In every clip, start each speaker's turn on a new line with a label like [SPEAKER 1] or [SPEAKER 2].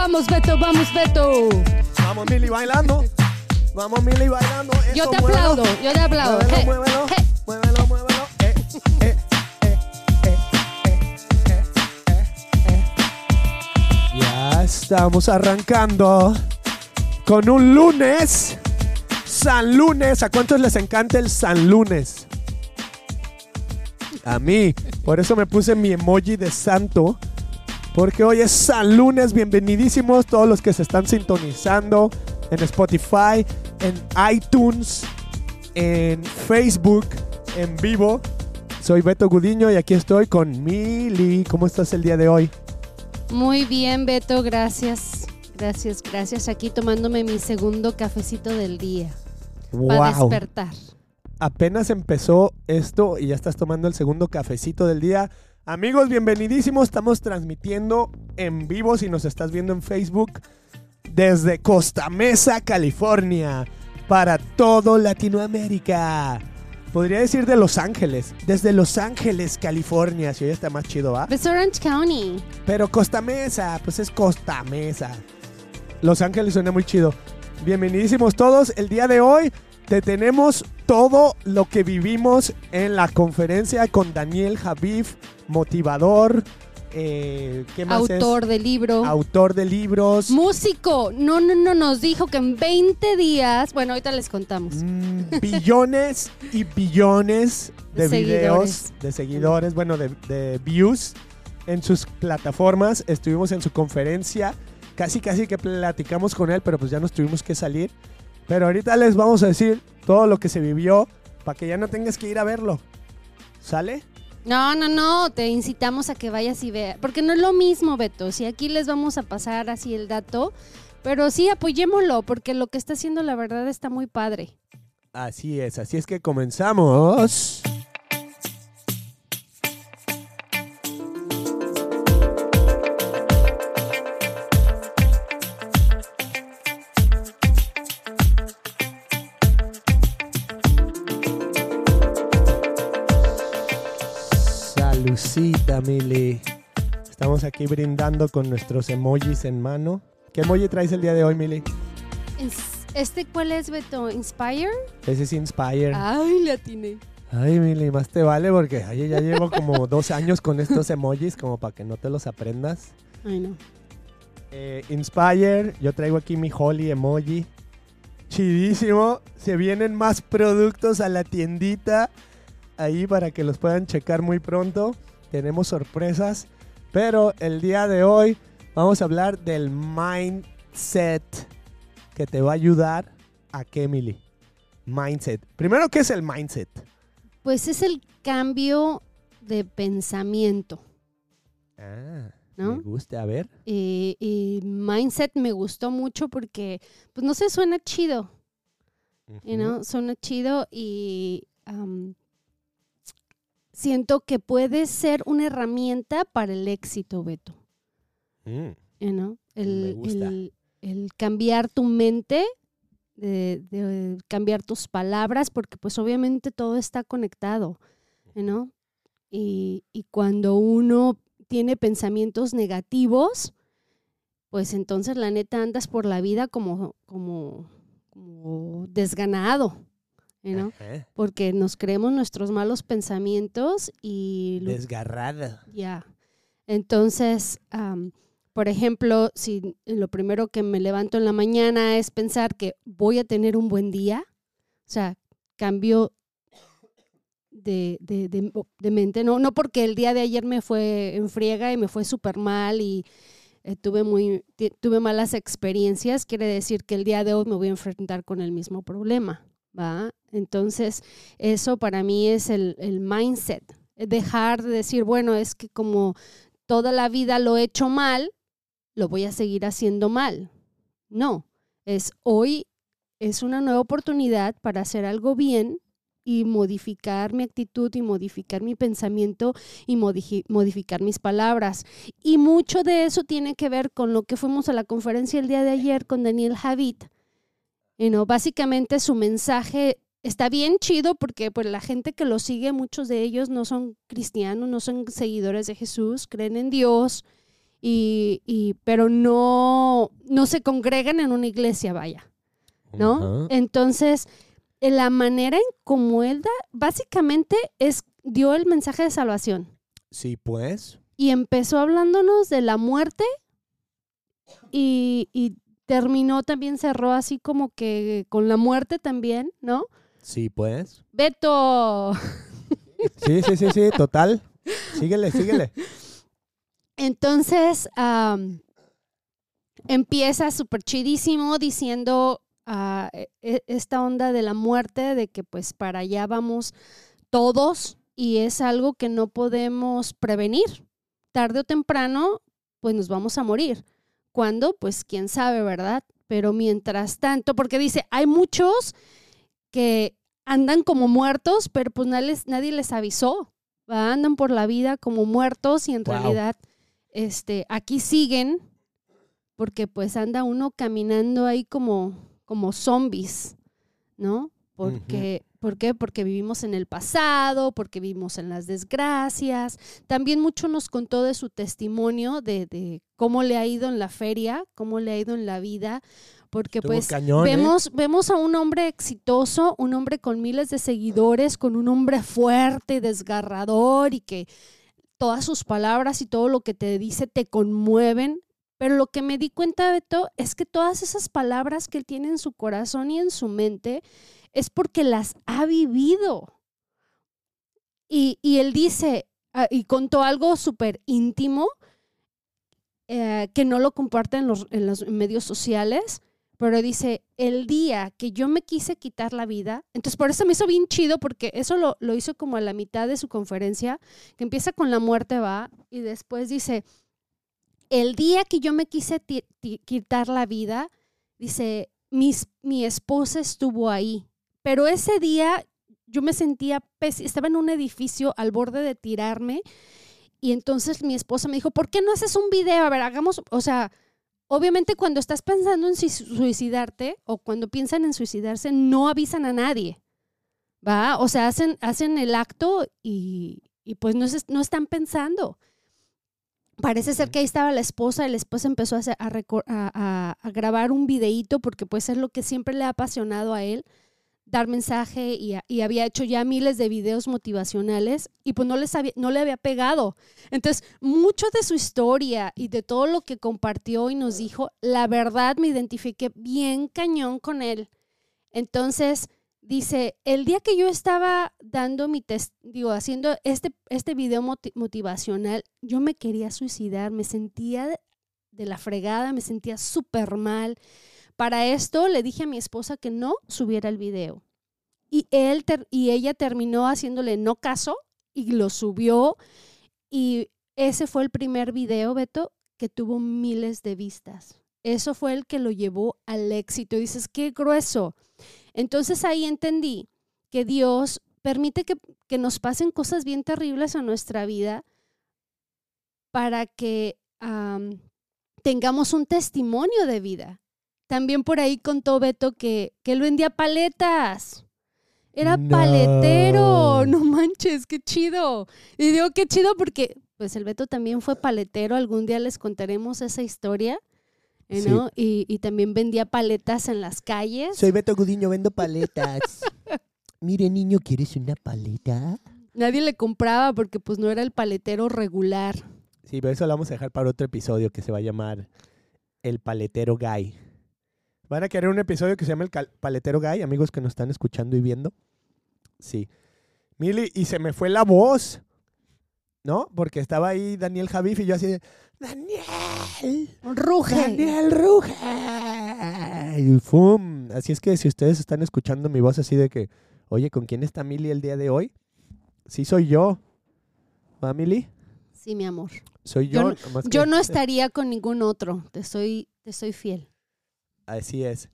[SPEAKER 1] vamos Beto, vamos Beto.
[SPEAKER 2] Vamos Mili bailando. Vamos Mili bailando.
[SPEAKER 1] Yo te
[SPEAKER 2] muévelo.
[SPEAKER 1] aplaudo, yo te aplaudo.
[SPEAKER 2] Muévelo, muévelo,
[SPEAKER 1] hey.
[SPEAKER 2] muévelo, muévelo. Eh, eh, eh. Ya estamos arrancando con un lunes. San Lunes. ¿A cuántos les encanta el San Lunes? A mí. Por eso me puse mi emoji de santo. Porque hoy es San Lunes. Bienvenidísimos todos los que se están sintonizando en Spotify, en iTunes, en Facebook, en vivo. Soy Beto Gudiño y aquí estoy con Mili. ¿Cómo estás el día de hoy?
[SPEAKER 1] Muy bien Beto, gracias. Gracias, gracias. Aquí tomándome mi segundo cafecito del día. Para despertar.
[SPEAKER 2] Apenas empezó esto y ya estás tomando el segundo cafecito del día. Amigos, bienvenidísimos. Estamos transmitiendo en vivo si nos estás viendo en Facebook desde Costa Mesa, California, para todo Latinoamérica. Podría decir de Los Ángeles, desde Los Ángeles, California, si hoy está más chido, ¿va?
[SPEAKER 1] Es Orange County.
[SPEAKER 2] Pero Costa Mesa, pues es Costa Mesa. Los Ángeles suena muy chido. Bienvenidísimos todos. El día de hoy te tenemos todo lo que vivimos en la conferencia con Daniel Javif, motivador. eh, ¿Qué más es?
[SPEAKER 1] Autor de libro.
[SPEAKER 2] Autor de libros.
[SPEAKER 1] Músico. No, no, no. Nos dijo que en 20 días. Bueno, ahorita les contamos.
[SPEAKER 2] Mm, billones y billones de,
[SPEAKER 1] De
[SPEAKER 2] videos,
[SPEAKER 1] seguidores.
[SPEAKER 2] de seguidores, bueno, de, de views en sus plataformas. Estuvimos en su conferencia, casi casi que platicamos con él, pero pues ya nos tuvimos que salir. Pero ahorita les vamos a decir todo lo que se vivió para que ya no tengas que ir a verlo. ¿Sale?
[SPEAKER 1] No, no, no. Te incitamos a que vayas y veas. Porque no es lo mismo, Beto. Si aquí les vamos a pasar así el dato. Pero sí, apoyémoslo. Porque lo que está haciendo, la verdad, está muy padre.
[SPEAKER 2] Así es, así es que comenzamos. Aquí brindando con nuestros emojis en mano. ¿Qué emoji traes el día de hoy, Mili?
[SPEAKER 1] Es- ¿Este cuál es, Beto? ¿Inspire?
[SPEAKER 2] Ese es Inspire.
[SPEAKER 1] Ay, le atiné.
[SPEAKER 2] Ay, Mili, más te vale porque ay, ya llevo como dos años con estos emojis como para que no te los aprendas.
[SPEAKER 1] Ay, no.
[SPEAKER 2] Eh, Inspire, yo traigo aquí mi Holly emoji. Chidísimo. Se vienen más productos a la tiendita ahí para que los puedan checar muy pronto. Tenemos sorpresas. Pero el día de hoy vamos a hablar del mindset que te va a ayudar a Mili? Mindset. Primero, ¿qué es el mindset?
[SPEAKER 1] Pues es el cambio de pensamiento.
[SPEAKER 2] Ah,
[SPEAKER 1] ¿No?
[SPEAKER 2] me gusta. A ver.
[SPEAKER 1] Y, y mindset me gustó mucho porque, pues no sé, suena chido. you know, suena chido y am, siento que puede ser una herramienta para el éxito, Beto.
[SPEAKER 2] Mm,
[SPEAKER 1] you know, el,
[SPEAKER 2] Me gusta.
[SPEAKER 1] el- el cambiar tu mente, de, de cambiar tus palabras, porque pues obviamente todo está conectado, you know? y, y cuando uno tiene pensamientos negativos, pues entonces la neta andas por la vida como, como, como desganado,
[SPEAKER 2] ajá.
[SPEAKER 1] porque nos creemos nuestros malos pensamientos y
[SPEAKER 2] Desgarrada.
[SPEAKER 1] ya. Entonces, por ejemplo, si lo primero que me levanto en la mañana es pensar que voy a tener un buen día, o sea, cambio de, de- de- de mente, no, no porque el día de ayer me fue en friega y me fue súper mal y eh, tuve, muy, tuve malas experiencias, quiere decir que el día de hoy me voy a enfrentar con el mismo problema, ¿va? Entonces, eso para mí es el, el mindset, dejar de decir, bueno, es que como toda la vida lo he hecho mal, lo voy a seguir haciendo mal. No, es hoy es una nueva oportunidad para hacer algo bien y modificar mi actitud y modificar mi pensamiento y modifi- modificar mis palabras. Y mucho de eso tiene que ver con lo que fuimos a la conferencia el día de ayer con Daniel Javit. You know, básicamente su mensaje está bien chido porque pues, la gente que lo sigue, muchos de ellos no son cristianos, no son seguidores de Jesús, creen en Dios y, y- pero no, no se congregan en una iglesia, vaya, ¿no? Entonces, en la manera en como él da, básicamente es, dio el mensaje de salvación
[SPEAKER 2] Sí, pues.
[SPEAKER 1] y empezó hablándonos de la muerte y, y terminó también, cerró así como que con la muerte también, ¿no?
[SPEAKER 2] Sí, pues.
[SPEAKER 1] Beto.
[SPEAKER 2] Sí, sí, sí, sí, total. Síguele, síguele.
[SPEAKER 1] Entonces, empieza súper chidísimo diciendo e- esta onda de la muerte, de que pues para allá vamos todos y es algo que no podemos prevenir. Tarde o temprano, pues nos vamos a morir. ¿Cuándo? Pues quién sabe, ¿verdad? Pero mientras tanto, porque dice, hay muchos que andan como muertos, pero pues nadie les, nadie les avisó. ¿va? Andan por la vida como muertos y en
[SPEAKER 2] Wow.
[SPEAKER 1] realidad este, aquí siguen porque pues anda uno caminando ahí como, como zombies, ¿no? Porque, ¿Por qué? Porque vivimos en el pasado, porque vivimos en las desgracias. También mucho nos contó de su testimonio, de, de cómo le ha ido en la feria, cómo le ha ido en la vida, porque
[SPEAKER 2] Estuvo
[SPEAKER 1] pues
[SPEAKER 2] cañón, ¿eh?
[SPEAKER 1] vemos, vemos a un hombre exitoso, un hombre con miles de seguidores, con un hombre fuerte y desgarrador y que todas sus palabras y todo lo que te dice te conmueven. Pero lo que me di cuenta, Beto, es que todas esas palabras que él tiene en su corazón y en su mente es porque las ha vivido. Y, él dice, ah, y contó algo súper íntimo, eh, que no lo comparte en los, medios sociales, pero dice, el día que yo me quise quitar la vida, entonces por eso me hizo bien chido, porque eso lo, hizo como a la mitad de su conferencia, que empieza con la muerte, va, y después dice, el día que yo me quise quitar la vida, dice, mi esposa estuvo ahí, pero ese día yo me sentía, estaba en un edificio al borde de tirarme, y entonces mi esposa me dijo, ¿por qué no haces un video? A ver, hagamos, o sea, obviamente cuando estás pensando en sui- suicidarte o cuando piensan en suicidarse, no avisan a nadie, ¿va? O sea, hacen, hacen el acto y, y pues no, es- no están pensando. Parece ser que ahí estaba la esposa y la esposa empezó a, hacer- a recor- a- a- a grabar un videíto porque pues es lo que siempre le ha apasionado a él, dar mensaje y, había hecho ya miles de videos motivacionales y pues no, les había- no le había pegado. Entonces, mucho de su historia y de todo lo que compartió y nos dijo, la verdad me identifiqué bien cañón con él. Entonces, dice, el día que yo estaba dando mi test, digo, haciendo este, este video moti- motivacional, yo me quería suicidar, me sentía de la fregada, me sentía súper mal. Para esto le dije a mi esposa que no subiera el video. Y, él y ella terminó haciéndole no caso y lo subió. Y ese fue el primer video, Beto, que tuvo miles de vistas. Eso fue el que lo llevó al éxito. Dices, qué grueso. Entonces ahí entendí que Dios permite que, que nos pasen cosas bien terribles a nuestra vida para que am, tengamos un testimonio de vida. También por ahí contó Beto que, que él vendía paletas. Era
[SPEAKER 2] No.
[SPEAKER 1] paletero, no manches, qué chido. Y digo qué chido porque pues el Beto también fue paletero, algún día les contaremos esa historia, eh,
[SPEAKER 2] Sí.
[SPEAKER 1] ¿no? Y, y también vendía paletas en las calles.
[SPEAKER 2] Soy Beto Gudiño, vendo paletas. Mire, niño, ¿quieres una paleta?
[SPEAKER 1] Nadie le compraba porque pues no era el paletero regular.
[SPEAKER 2] Sí, pero eso lo vamos a dejar para otro episodio que se va a llamar El Paletero Guy. Van a querer un episodio que se llama El Paletero Guy, amigos que nos están escuchando y viendo. Sí. Mili, y se me fue la voz, ¿no? Porque estaba ahí Daniel Javif y yo así de, ¡Daniel!
[SPEAKER 1] Ruge.
[SPEAKER 2] ¡Daniel Ruge! Y ¡fum! Así es que si ustedes están escuchando mi voz así de que, oye, ¿con quién está Mili el día de hoy? Sí soy yo. ¿Va, Mili?
[SPEAKER 1] Sí, mi amor.
[SPEAKER 2] Soy
[SPEAKER 1] Yo
[SPEAKER 2] yo.
[SPEAKER 1] no-
[SPEAKER 2] nomás
[SPEAKER 1] Yo
[SPEAKER 2] que-
[SPEAKER 1] no estaría con ningún otro. Te soy, te soy fiel.
[SPEAKER 2] Así es.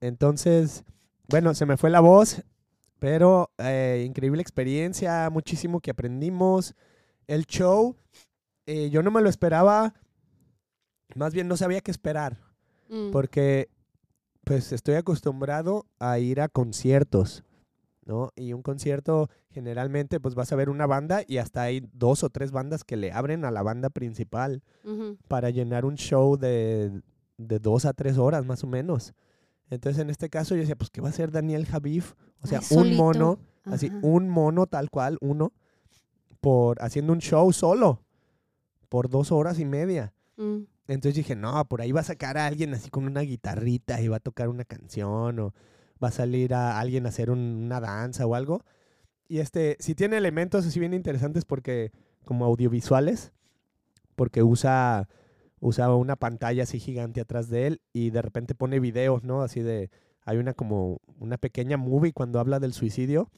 [SPEAKER 2] Entonces, bueno, se me fue la voz, pero eh, increíble experiencia, muchísimo que aprendimos. El show, eh, yo no me lo esperaba, más bien no sabía qué esperar,
[SPEAKER 1] Mm.
[SPEAKER 2] porque pues estoy acostumbrado a ir a conciertos ¿no? Y un concierto generalmente pues vas a ver una banda y hasta hay dos o tres bandas que le abren a la banda principal para llenar un show de, de dos a tres horas más o menos. Entonces en este caso yo decía, pues ¿qué va a hacer Daniel Javif? O sea,
[SPEAKER 1] Ay,
[SPEAKER 2] un
[SPEAKER 1] solito.
[SPEAKER 2] mono, así, un mono tal cual, uno, por haciendo un show solo, por dos horas y media.
[SPEAKER 1] Mm.
[SPEAKER 2] Entonces dije, no, por ahí va a sacar a alguien así con una guitarrita y va a tocar una canción o va a salir a alguien a hacer un- una danza o algo. Y este, sí tiene elementos así bien interesantes porque, como audiovisuales, porque usa, usa una pantalla así gigante atrás de él y de repente pone videos, ¿no? Así de, hay una como, una pequeña movie cuando habla del suicidio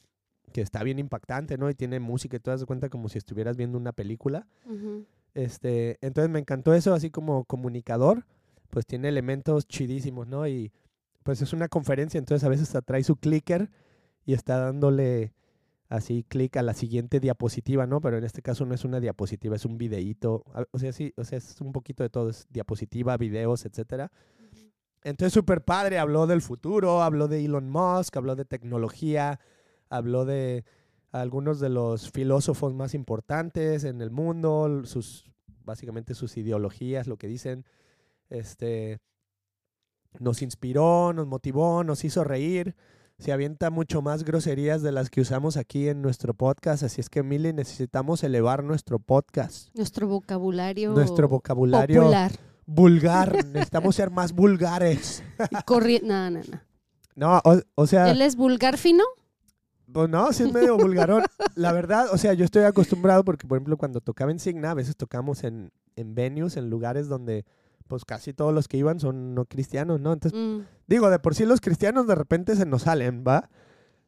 [SPEAKER 2] que está bien impactante, ¿no? Y tiene música y te das cuenta como si estuvieras viendo una película. Este, entonces me encantó eso, así como comunicador, pues tiene elementos chidísimos, ¿no? Y pues es una conferencia, entonces a veces hasta trae su clicker y está dándole así clic a la siguiente diapositiva, ¿no? Pero en este caso no es una diapositiva, es un videíto, a- o sea, sí, o sea, es un poquito de todo, es diapositiva, videos, etcétera. Entonces súper padre, habló del futuro, habló de Elon Musk, habló de tecnología, habló de algunos de los filósofos más importantes en el mundo, sus básicamente sus ideologías, lo que dicen, este nos inspiró, nos motivó, nos hizo reír. Se avienta mucho más groserías de las que usamos aquí en nuestro podcast, así es que Mili necesitamos elevar nuestro podcast,
[SPEAKER 1] Nuestro vocabulario.
[SPEAKER 2] nuestro vocabulario
[SPEAKER 1] popular.
[SPEAKER 2] vulgar, necesitamos ser más vulgares.
[SPEAKER 1] Y corri- no, no, no.
[SPEAKER 2] No, o, o sea,
[SPEAKER 1] ¿Él es vulgar fino?
[SPEAKER 2] Pues no, sí es medio vulgarón. La verdad, o sea, yo estoy acostumbrado porque, por ejemplo, cuando tocaba en Signa, a veces tocamos en, en venues, en lugares donde pues casi todos los que iban son no cristianos, ¿no? Entonces,
[SPEAKER 1] Mm.
[SPEAKER 2] digo, de por sí los cristianos de repente se nos salen, ¿va?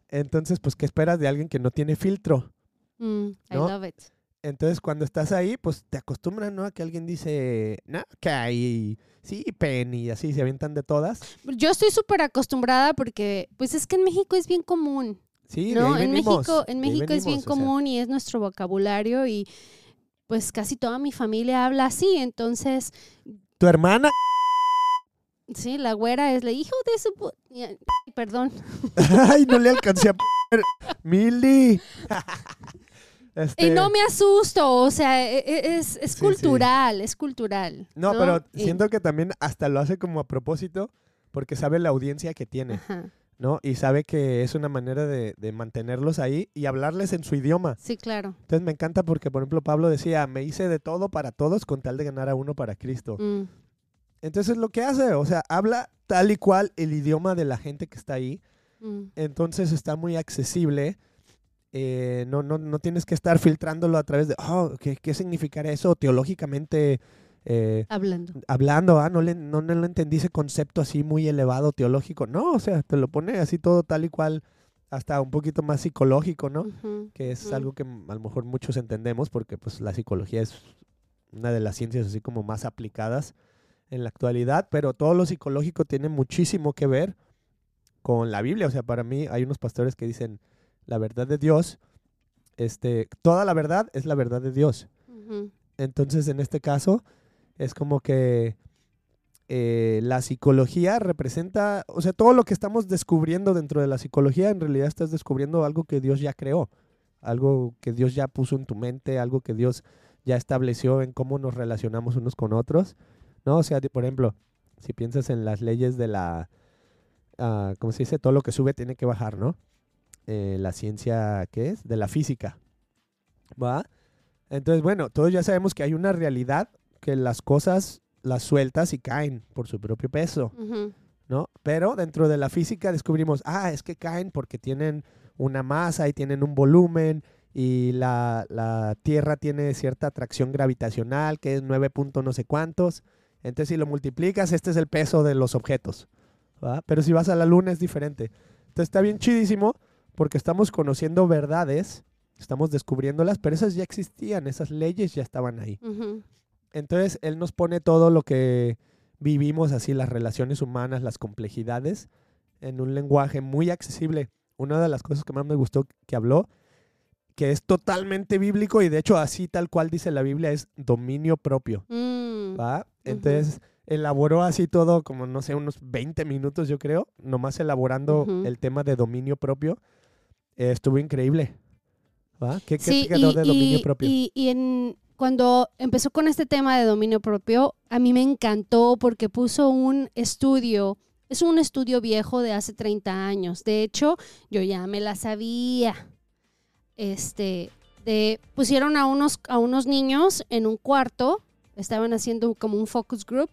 [SPEAKER 2] Entonces, pues, ¿qué esperas de alguien que no tiene filtro?
[SPEAKER 1] Mm, I
[SPEAKER 2] ¿No?
[SPEAKER 1] love it.
[SPEAKER 2] Entonces, cuando estás ahí, pues te acostumbran, ¿no? A que alguien dice, no, que hay, sí, Penny, y así se avientan de todas.
[SPEAKER 1] Yo estoy súper acostumbrada porque, pues es que en México es bien común.
[SPEAKER 2] Sí, de
[SPEAKER 1] ¿no?
[SPEAKER 2] ahí
[SPEAKER 1] En México, en
[SPEAKER 2] de
[SPEAKER 1] México es bien
[SPEAKER 2] venimos, o sea.
[SPEAKER 1] común y es nuestro vocabulario y pues casi toda mi familia habla así. Entonces,
[SPEAKER 2] Tu hermana
[SPEAKER 1] sí, la güera es la hijo de su... pu- ay, Perdón.
[SPEAKER 2] Ay, no le alcancé a. Mili. Este,
[SPEAKER 1] Y no me asusto, o sea, e- e- es, es
[SPEAKER 2] Sí,
[SPEAKER 1] cultural, es cultural.
[SPEAKER 2] no, pero
[SPEAKER 1] Y-
[SPEAKER 2] siento que también hasta lo hace como a propósito porque sabe la audiencia que tiene,
[SPEAKER 1] Ajá,
[SPEAKER 2] ¿no? Y sabe que es una manera de, de mantenerlos ahí y hablarles en su idioma.
[SPEAKER 1] sí, claro.
[SPEAKER 2] Entonces me encanta porque, por ejemplo, Pablo decía, me hice de todo para todos con tal de ganar a uno para Cristo.
[SPEAKER 1] Mm,
[SPEAKER 2] Entonces es lo que hace, o sea, habla tal y cual el idioma de la gente que está ahí.
[SPEAKER 1] mm.
[SPEAKER 2] Entonces está muy accesible. eh, no, no, no tienes que estar filtrándolo a través de, oh, ¿qué, qué significará eso teológicamente eh,
[SPEAKER 1] Hablando.
[SPEAKER 2] hablando? Ah, no, le, no, no entendí ese concepto así muy elevado teológico. No, o sea, te lo pone así todo tal y cual, hasta un poquito más psicológico, ¿no? Que es algo que a lo mejor muchos entendemos porque pues la psicología es una de las ciencias así como más aplicadas en la actualidad, pero todo lo psicológico tiene muchísimo que ver con la Biblia. O sea, para mí hay unos pastores que dicen la verdad de Dios, este, toda la verdad es la verdad de Dios. Entonces, en este caso, es como que eh, la psicología representa, o sea, todo lo que estamos descubriendo dentro de la psicología, en realidad estás descubriendo algo que Dios ya creó, algo que Dios ya puso en tu mente, algo que Dios ya estableció en cómo nos relacionamos unos con otros, ¿no? O sea, por ejemplo, si piensas en las leyes de la, ah, ¿cómo se dice? Todo lo que sube tiene que bajar, ¿no? Eh, la ciencia, ¿qué es? De la física, ¿va? Entonces, bueno, todos ya sabemos que hay una realidad que las cosas las sueltas y caen por su propio peso,
[SPEAKER 1] Ujú.
[SPEAKER 2] ¿no? Pero dentro de la física descubrimos, ah, es que caen porque tienen una masa y tienen un volumen y la, la Tierra tiene cierta atracción gravitacional que es 9 punto no sé cuántos. Entonces, si lo multiplicas, este es el peso de los objetos. ¿va? Pero si vas a la Luna es diferente. Entonces, está bien chidísimo porque estamos conociendo verdades, estamos descubriéndolas, pero esas ya existían, esas leyes ya estaban ahí.
[SPEAKER 1] Ujú.
[SPEAKER 2] Entonces, él nos pone todo lo que vivimos, así las relaciones humanas, las complejidades, en un lenguaje muy accesible. Una de las cosas que más me gustó que habló, que es totalmente bíblico y de hecho así tal cual dice la Biblia, es dominio propio.
[SPEAKER 1] Mm.
[SPEAKER 2] ¿va? Entonces, elaboró así todo como, no sé, unos 20 minutos yo creo, nomás elaborando el tema de dominio propio. eh, estuvo increíble. ¿Va? ¿Qué, qué
[SPEAKER 1] Sí,
[SPEAKER 2] te quedó
[SPEAKER 1] y,
[SPEAKER 2] de dominio
[SPEAKER 1] y-
[SPEAKER 2] propio?
[SPEAKER 1] y- y en, cuando empezó con este tema de dominio propio, a mí me encantó porque puso un estudio, es un estudio viejo de hace 30 años. De hecho, yo ya me la sabía. Este, de, pusieron a unos, a unos niños en un cuarto, estaban haciendo como un focus group,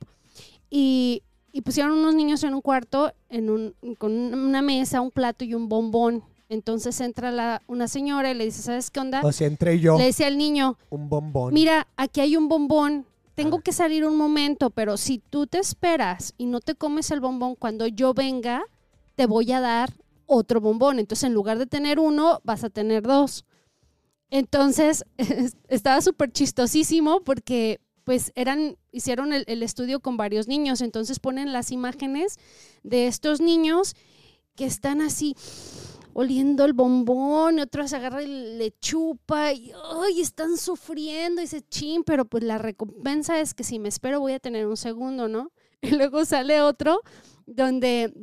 [SPEAKER 1] y, y pusieron unos niños en un cuarto en un, con una mesa, un plato y un bombón. Entonces entra la, una señora y le dice, ¿sabes qué onda?
[SPEAKER 2] o sea, entré yo,
[SPEAKER 1] Le dice al niño,
[SPEAKER 2] un bombón.
[SPEAKER 1] mira, aquí hay un bombón, tengo
[SPEAKER 2] Ah.
[SPEAKER 1] que salir un momento, pero si tú te esperas y no te comes el bombón cuando yo venga, te voy a dar otro bombón. Entonces, en lugar de tener uno, vas a tener dos. Entonces, estaba súper chistosísimo porque pues eran, hicieron el, el estudio con varios niños, entonces ponen las imágenes de estos niños que están así oliendo el bombón, y otro se agarra y le chupa y ¡ay! están sufriendo y dice, chin, pero pues la recompensa es que si me espero voy a tener un segundo, ¿no? Y luego sale otro donde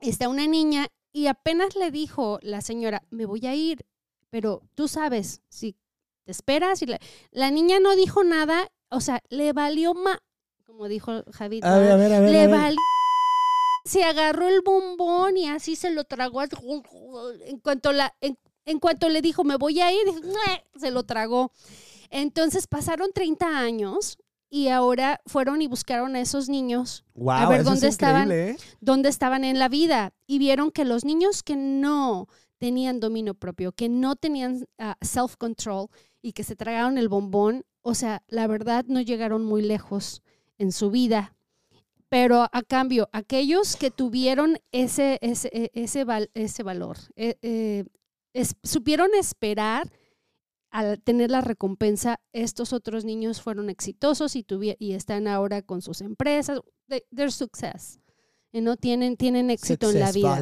[SPEAKER 1] está una niña y apenas le dijo la señora, me voy a ir, pero tú sabes, si te esperas y la, la niña no dijo nada, o sea, le valió más, como dijo Javid,
[SPEAKER 2] A ver, a ver, a ver.
[SPEAKER 1] le valió. Se agarró el bombón y así se lo tragó. En cuanto, la, en, en cuanto le dijo, me voy a ir, se lo tragó. Entonces pasaron 30 años y ahora fueron y buscaron a esos niños
[SPEAKER 2] Guau,
[SPEAKER 1] ver, ¿dónde
[SPEAKER 2] es
[SPEAKER 1] estaban?
[SPEAKER 2] ¿eh?
[SPEAKER 1] dónde estaban en la vida y vieron que los niños que no tenían dominio propio, que no tenían ah, self-control y que se tragaron el bombón, o sea, la verdad no llegaron muy lejos en su vida. Pero a cambio, aquellos que tuvieron ese, ese, e- ese, val- ese valor, eh, eh, es- supieron esperar al tener la recompensa, estos otros niños fueron exitosos y, y están ahora con sus empresas. They- They're success. Y no tienen, tienen éxito en la vida.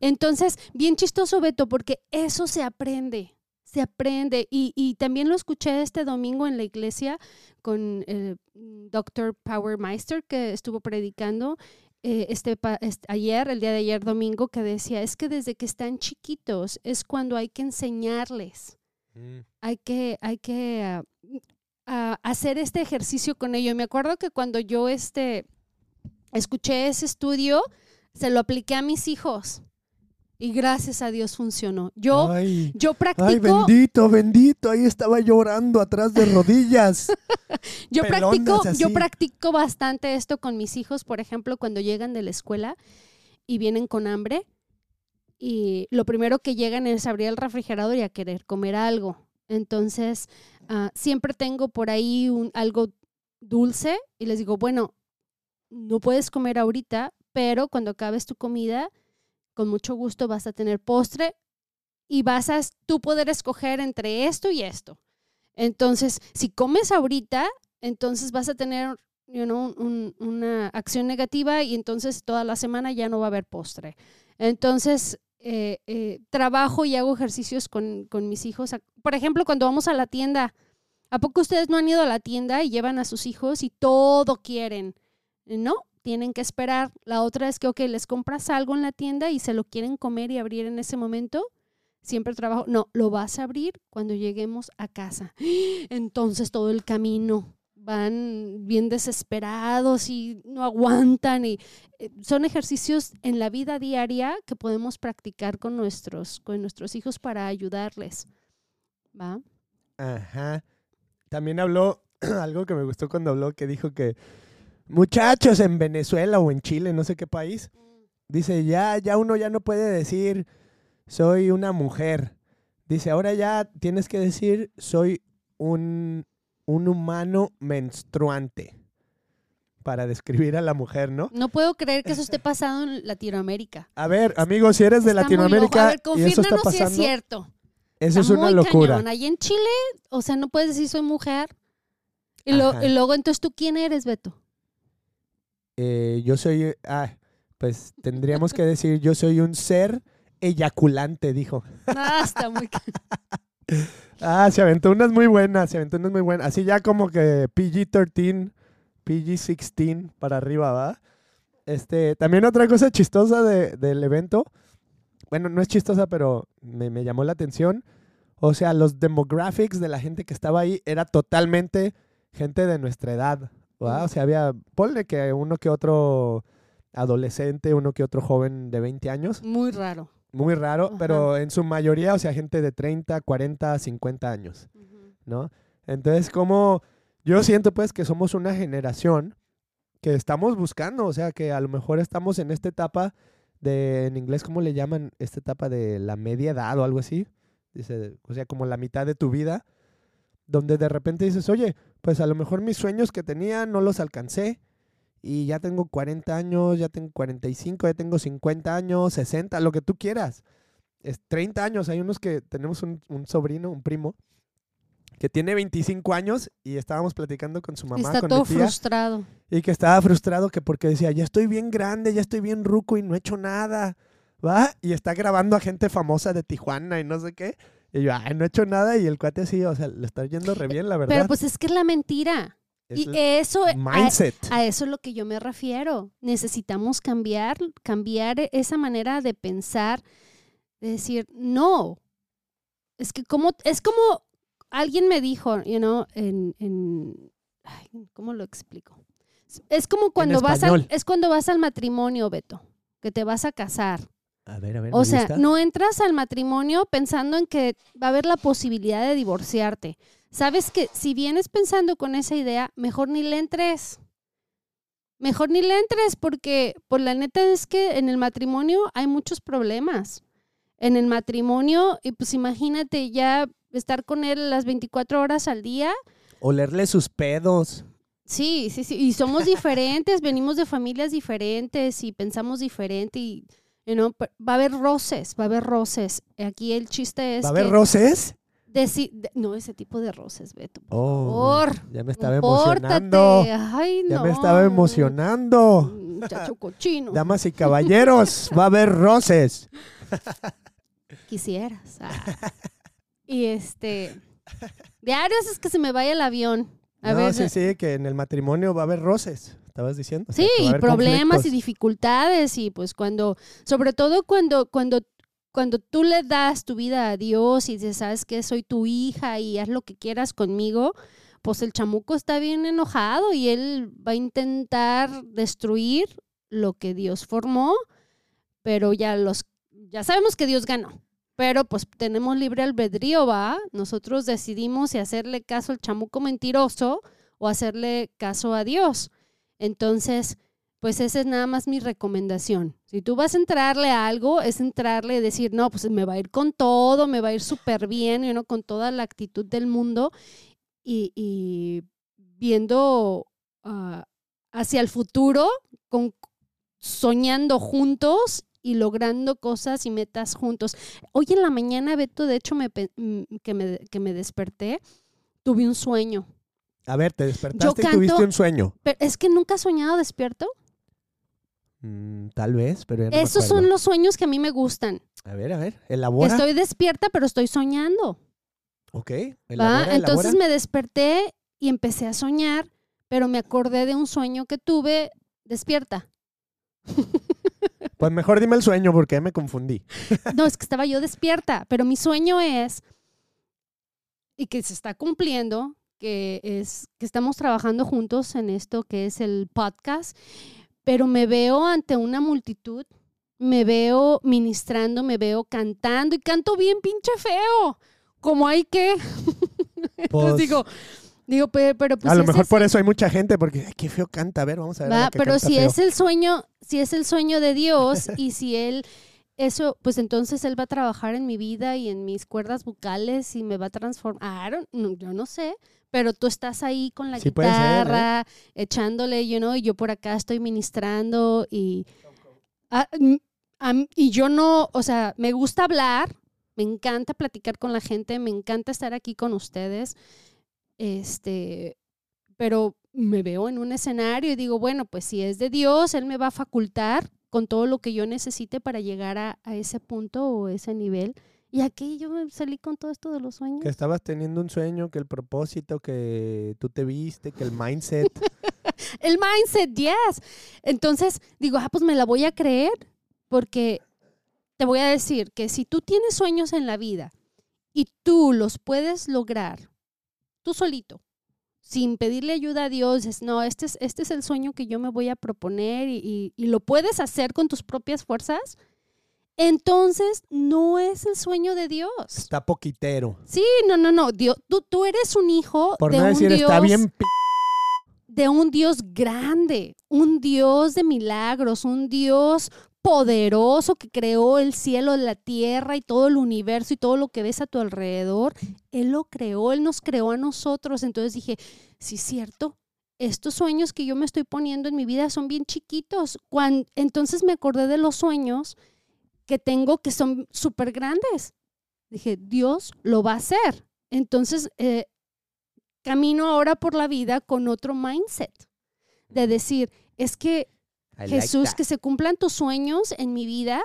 [SPEAKER 1] Entonces, bien chistoso, Beto, porque eso se aprende, se aprende. Y, y también lo escuché este domingo en la iglesia con el Dr. Power Meister que estuvo predicando eh, este, este- ayer, el día de ayer domingo, que decía, es que desde que están chiquitos es cuando hay que enseñarles
[SPEAKER 2] Mm.
[SPEAKER 1] hay que, hay que ah, hacer este ejercicio con ello. Y me acuerdo que cuando yo este, escuché ese estudio, se lo apliqué a mis hijos. Y gracias a Dios funcionó. Yo,
[SPEAKER 2] Ay,
[SPEAKER 1] yo
[SPEAKER 2] ay,
[SPEAKER 1] practico,
[SPEAKER 2] bendito, bendito. Ahí estaba llorando atrás de rodillas.
[SPEAKER 1] yo practico, yo practico bastante esto con mis hijos, por ejemplo, cuando llegan de la escuela y vienen con hambre. Y lo primero que llegan es abrir el refrigerador y a querer comer algo. Entonces, ah, siempre tengo por ahí un, algo dulce y les digo, bueno, no puedes comer ahorita, pero cuando acabes tu comida, con mucho gusto vas a tener postre y vas a tú poder escoger entre esto y esto. Entonces, si comes ahorita, entonces vas a tener una acción negativa y entonces toda la semana ya no va a haber postre. Entonces, eh, eh, trabajo y hago ejercicios con, con mis hijos. Por ejemplo, cuando vamos a la tienda, ¿a poco ustedes no han ido a la tienda y llevan a sus hijos y todo quieren? No, tienen que esperar. La otra es que, ok, les compras algo en la tienda y se lo quieren comer y abrir en ese momento. Siempre trabajo. No, lo vas a abrir cuando lleguemos a casa. Entonces todo el camino van bien desesperados y no aguantan y eh, son ejercicios en la vida diaria que podemos practicar con nuestros con nuestros hijos para ayudarles. ¿Va?
[SPEAKER 2] Ajá. También habló algo que me gustó cuando habló, que dijo que muchachos en Venezuela o en Chile, no sé qué país, dice, ya, ya uno ya no puede decir soy una mujer. Dice, ahora ya tienes que decir soy un, un humano menstruante para describir a la mujer, ¿no?
[SPEAKER 1] No puedo creer que eso esté pasando en Latinoamérica.
[SPEAKER 2] A ver, amigos, si eres de
[SPEAKER 1] Está.
[SPEAKER 2] Latinoamérica
[SPEAKER 1] A ver,
[SPEAKER 2] y eso está
[SPEAKER 1] confírmanos si es cierto.
[SPEAKER 2] eso es una
[SPEAKER 1] muy
[SPEAKER 2] locura.
[SPEAKER 1] cañón. Ahí en Chile, o sea, no puedes decir soy mujer. Y, lo- y luego, entonces, ¿tú quién eres, Beto?
[SPEAKER 2] Eh, yo soy, ah, pues tendríamos que decir, yo soy un ser eyaculante, dijo.
[SPEAKER 1] Ah, está muy
[SPEAKER 2] Ah, se aventó unas muy buenas, se aventó unas muy buenas. Así ya como que PG-13, PG-16 para arriba, ¿va? Este, también otra cosa chistosa de- del evento, bueno, no es chistosa, pero me, me llamó la atención. O sea, los demographics de la gente que estaba ahí era totalmente gente de nuestra edad. ¿Verdad? O sea, había, ponle que uno que otro adolescente, uno que otro joven de 20 años.
[SPEAKER 1] Muy raro.
[SPEAKER 2] Muy raro,
[SPEAKER 1] Ajá.
[SPEAKER 2] pero en su mayoría, o sea, gente de 30, 40, 50 años, ¿no? Entonces, como yo siento pues que somos una generación que estamos buscando, o sea, que a lo mejor estamos en esta etapa de, en inglés, ¿cómo le llaman? Esta etapa de la media edad o algo así. Dice, o sea, como la mitad de tu vida, donde de repente dices, oye, pues a lo mejor mis sueños que tenía no los alcancé y ya tengo 40 años, ya tengo 45, ya tengo 50 años, 60, lo que tú quieras. Es 30 años, hay unos que tenemos un, un sobrino, un primo, que tiene 25 años y estábamos platicando con su
[SPEAKER 1] Y
[SPEAKER 2] mamá,
[SPEAKER 1] está
[SPEAKER 2] con
[SPEAKER 1] todo
[SPEAKER 2] mi tía,
[SPEAKER 1] frustrado.
[SPEAKER 2] y que estaba frustrado que porque decía, ya estoy bien grande, ya estoy bien ruco y no he hecho nada, ¿va? Y está grabando a gente famosa de Tijuana y no sé qué. Y yo, ay, no he hecho nada y el cuate así, o sea, le está yendo re bien, la verdad.
[SPEAKER 1] Pero pues es que es la mentira.
[SPEAKER 2] Es
[SPEAKER 1] y eso, a,
[SPEAKER 2] mindset.
[SPEAKER 1] a eso es lo que yo me refiero. Necesitamos cambiar, cambiar esa manera de pensar, de decir, no. Es que como, es como alguien me dijo, you know, en, en ay, ¿cómo lo explico? Es como cuando vas al, es cuando vas al matrimonio, Beto, que te vas a casar.
[SPEAKER 2] A ver, a ver.
[SPEAKER 1] O sea,
[SPEAKER 2] gusta.
[SPEAKER 1] no entras al matrimonio pensando en que va a haber la posibilidad de divorciarte. Sabes que si vienes pensando con esa idea, mejor ni le entres. Mejor ni le entres porque, por la neta es que en el matrimonio hay muchos problemas. En el matrimonio, y pues imagínate ya estar con él las 24 horas al día.
[SPEAKER 2] Olerle sus pedos.
[SPEAKER 1] Sí, sí, sí. Y somos diferentes, venimos de familias diferentes y pensamos diferente y, you know, va a haber roces, va a haber roces. Aquí el chiste es
[SPEAKER 2] ¿Va a haber
[SPEAKER 1] que
[SPEAKER 2] roces?
[SPEAKER 1] deci- de- no ese tipo de roces, Beto. Por
[SPEAKER 2] Oh,
[SPEAKER 1] favor,
[SPEAKER 2] ya me estaba emocionando.
[SPEAKER 1] Ay,
[SPEAKER 2] Ya
[SPEAKER 1] no.
[SPEAKER 2] me estaba emocionando.
[SPEAKER 1] Muchacho cochino.
[SPEAKER 2] Damas y caballeros, va a haber roces.
[SPEAKER 1] Quisieras. Ah. Y este, diarios es que se me vaya el avión. A
[SPEAKER 2] no,
[SPEAKER 1] ver,
[SPEAKER 2] sí, sí, que en el matrimonio va a haber roces. ¿Estabas diciendo? O sea,
[SPEAKER 1] Sí, y problemas y dificultades y pues cuando, sobre todo cuando, cuando, cuando tú le das tu vida a Dios y dices, sabes que soy tu hija y haz lo que quieras conmigo, pues el chamuco está bien enojado y él va a intentar destruir lo que Dios formó, pero ya los, ya sabemos que Dios ganó. Pero pues tenemos libre albedrío, ¿va? Nosotros decidimos si hacerle caso al chamuco mentiroso o hacerle caso a Dios. Entonces, pues esa es nada más mi recomendación. Si tú vas a entrarle a algo, es entrarle y decir, no, pues me va a ir con todo, me va a ir súper bien, y con toda la actitud del mundo y, viendo ah, hacia el futuro, soñando juntos y logrando cosas y metas juntos. Hoy en la mañana, Beto, de hecho, mm, que, me, que me desperté, tuve un sueño.
[SPEAKER 2] A ver, te despertaste y tuviste un sueño.
[SPEAKER 1] Pero es que nunca has soñado despierto.
[SPEAKER 2] Mm, tal vez, pero ya no
[SPEAKER 1] Esos son los sueños que a mí me gustan.
[SPEAKER 2] A ver, a ver, elabora.
[SPEAKER 1] Estoy despierta, pero estoy soñando.
[SPEAKER 2] Ok,
[SPEAKER 1] ¿va?
[SPEAKER 2] elabora,
[SPEAKER 1] Entonces me desperté y empecé a soñar, pero me acordé de un sueño que tuve despierta.
[SPEAKER 2] Pues mejor dime el sueño porque ya me confundí.
[SPEAKER 1] No, es que estaba yo despierta, pero mi sueño es, y que se está cumpliendo, que es que estamos trabajando juntos en esto que es el podcast, pero me veo ante una multitud, me veo ministrando, me veo cantando y canto bien pinche feo, como hay que. Entonces
[SPEAKER 2] Pues,
[SPEAKER 1] digo, digo, pero, pero pues
[SPEAKER 2] a lo mejor por eso hay mucha gente, porque ay, qué feo canta. A ver, vamos a ver.
[SPEAKER 1] Va, pero si
[SPEAKER 2] feo.
[SPEAKER 1] es el sueño, si es el sueño de Dios y si él eso, pues entonces él va a trabajar en mi vida y en mis cuerdas vocales y me va a transformar. No, yo no sé, pero tú estás ahí con la
[SPEAKER 2] Sí puede ser, ¿eh?
[SPEAKER 1] guitarra, echándole, you know, y yo por acá estoy ministrando y ah, y yo no, o sea, me gusta hablar, me encanta platicar con la gente, me encanta estar aquí con ustedes. Este, pero me veo en un escenario y digo, bueno, pues si es de Dios, Él me va a facultar con todo lo que yo necesite para llegar a, a ese punto o ese nivel. Y aquí yo me salí con todo esto de los sueños.
[SPEAKER 2] Que estabas teniendo un sueño, que el propósito, que tú te viste, que el mindset.
[SPEAKER 1] El mindset, yes. Entonces digo, ah, pues me la voy a creer porque te voy a decir que si tú tienes sueños en la vida y tú los puedes lograr tú solito, sin pedirle ayuda a Dios, es, no, este es, este es el sueño que yo me voy a proponer y, y lo puedes hacer con tus propias fuerzas, entonces no es el sueño de Dios.
[SPEAKER 2] Está poquitero.
[SPEAKER 1] Sí, no, no, no. Dios, tú, tú eres un hijo
[SPEAKER 2] Por
[SPEAKER 1] de
[SPEAKER 2] no
[SPEAKER 1] un
[SPEAKER 2] decir
[SPEAKER 1] Dios,
[SPEAKER 2] está bien p-
[SPEAKER 1] de un Dios grande, un Dios de milagros, un Dios poderoso que creó el cielo, la tierra y todo el universo y todo lo que ves a tu alrededor. Él lo creó, Él nos creó a nosotros. Entonces dije, sí, es cierto. Estos sueños que yo me estoy poniendo en mi vida son bien chiquitos. Cuan- entonces me acordé de los sueños que tengo que son súper grandes. Dije, Dios lo va a hacer. Entonces, eh, camino ahora por la vida con otro mindset de decir, es que
[SPEAKER 2] like
[SPEAKER 1] Jesús,
[SPEAKER 2] that.
[SPEAKER 1] que se cumplan tus sueños en mi vida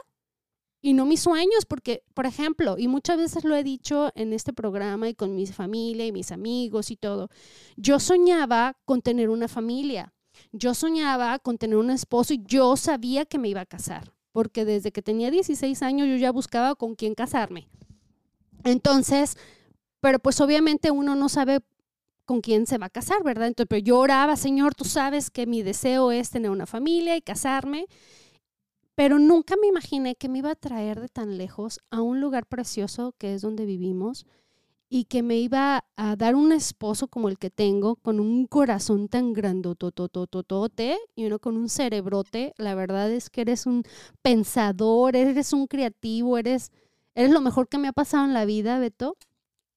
[SPEAKER 1] y no mis sueños, porque, por ejemplo, y muchas veces lo he dicho en este programa y con mi familia y mis amigos y todo, yo soñaba con tener una familia, yo soñaba con tener un esposo y yo sabía que me iba a casar, porque desde que tenía 16 años yo ya buscaba con quién casarme. Entonces, pero pues obviamente uno no sabe con quién se va a casar, ¿verdad? Entonces, pero yo oraba, Señor, tú sabes que mi deseo es tener una familia y casarme, pero nunca me imaginé que me iba a traer de tan lejos a un lugar precioso que es donde vivimos y que me iba a dar un esposo como el que tengo, con un corazón tan grandototototote y uno con un cerebrote. La verdad es que eres un pensador, eres un creativo, eres, eres lo mejor que me ha pasado en la vida, Beto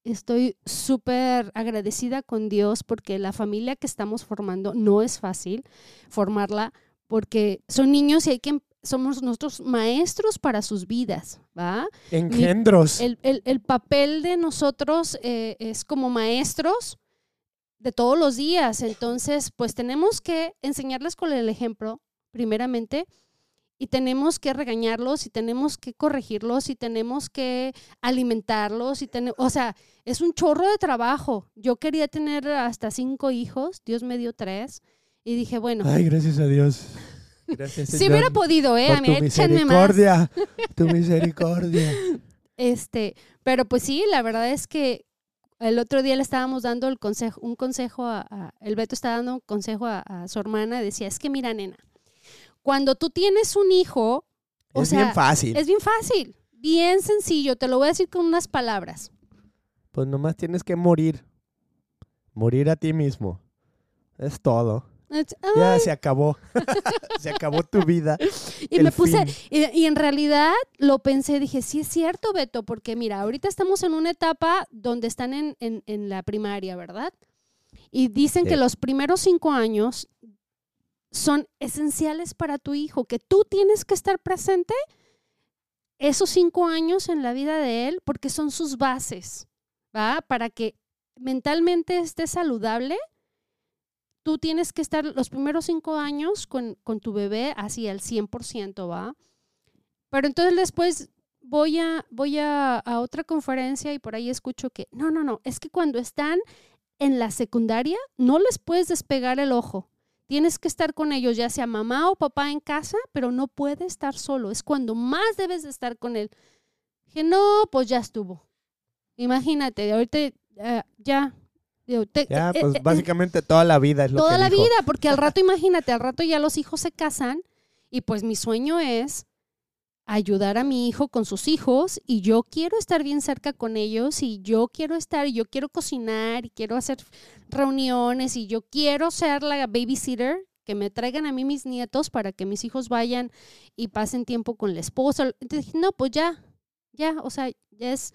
[SPEAKER 1] estoy súper agradecida con Dios porque la familia que estamos formando no es fácil formarla porque son niños y hay que somos nuestros maestros para sus vidas, ¿va?
[SPEAKER 2] Engendros.
[SPEAKER 1] El, el- el papel de nosotros eh, es como maestros de todos los días, entonces pues tenemos que enseñarles con el ejemplo, primeramente, y tenemos que regañarlos y tenemos que corregirlos y tenemos que alimentarlos y tener, o sea, es un chorro de trabajo. Yo quería tener hasta cinco hijos, Dios me dio tres y dije, bueno,
[SPEAKER 2] Ay, gracias a Dios. Gracias,
[SPEAKER 1] si hubiera podido, eh,
[SPEAKER 2] por
[SPEAKER 1] a mí
[SPEAKER 2] tu
[SPEAKER 1] échenme más.
[SPEAKER 2] misericordia. Tu misericordia.
[SPEAKER 1] Este, pero pues sí, la verdad es que el otro día le estábamos dando el consejo, un consejo a, a- el Beto estaba dando un consejo a, a su hermana, decía, es que mira, nena, cuando tú tienes un hijo, o
[SPEAKER 2] es
[SPEAKER 1] sea,
[SPEAKER 2] bien fácil.
[SPEAKER 1] es bien fácil, bien sencillo, te lo voy a decir con unas palabras.
[SPEAKER 2] Pues nomás tienes que morir. Morir a ti mismo. Es todo. Ya se acabó. se acabó tu vida.
[SPEAKER 1] y
[SPEAKER 2] el
[SPEAKER 1] me puse, y, y en realidad lo pensé, dije, sí es cierto, Beto, porque mira, ahorita estamos en una etapa donde están en, en- en la primaria, ¿verdad? Y dicen
[SPEAKER 2] Sí.
[SPEAKER 1] que los primeros cinco años son esenciales para tu hijo, que tú tienes que estar presente esos cinco años en la vida de él, porque son sus bases, ¿va? Para que mentalmente esté saludable, tú tienes que estar los primeros cinco años con, con tu bebé así al 100%, ¿va? Pero entonces después voy, a, voy a, otra conferencia y por ahí escucho que, no, no, no, es que cuando están en la secundaria no les puedes despegar el ojo. Tienes que estar con ellos, ya sea mamá o papá en casa, pero no puede estar solo. Es cuando más debes de estar con él. Dije, no, pues ya estuvo. Imagínate, ahorita eh, ya. Te-
[SPEAKER 2] Ya,
[SPEAKER 1] eh,
[SPEAKER 2] pues
[SPEAKER 1] eh,
[SPEAKER 2] básicamente toda la vida es lo
[SPEAKER 1] toda
[SPEAKER 2] que
[SPEAKER 1] la
[SPEAKER 2] dijo.
[SPEAKER 1] vida, porque al rato, imagínate, al rato ya los hijos se casan y pues mi sueño es ayudar a mi hijo con sus hijos y yo quiero estar bien cerca con ellos y yo quiero estar y yo quiero cocinar y quiero hacer reuniones y yo quiero ser la babysitter que me traigan a mí mis nietos para que mis hijos vayan y pasen tiempo con la esposa. Entonces dije, no, pues ya, ya, o sea, ya es,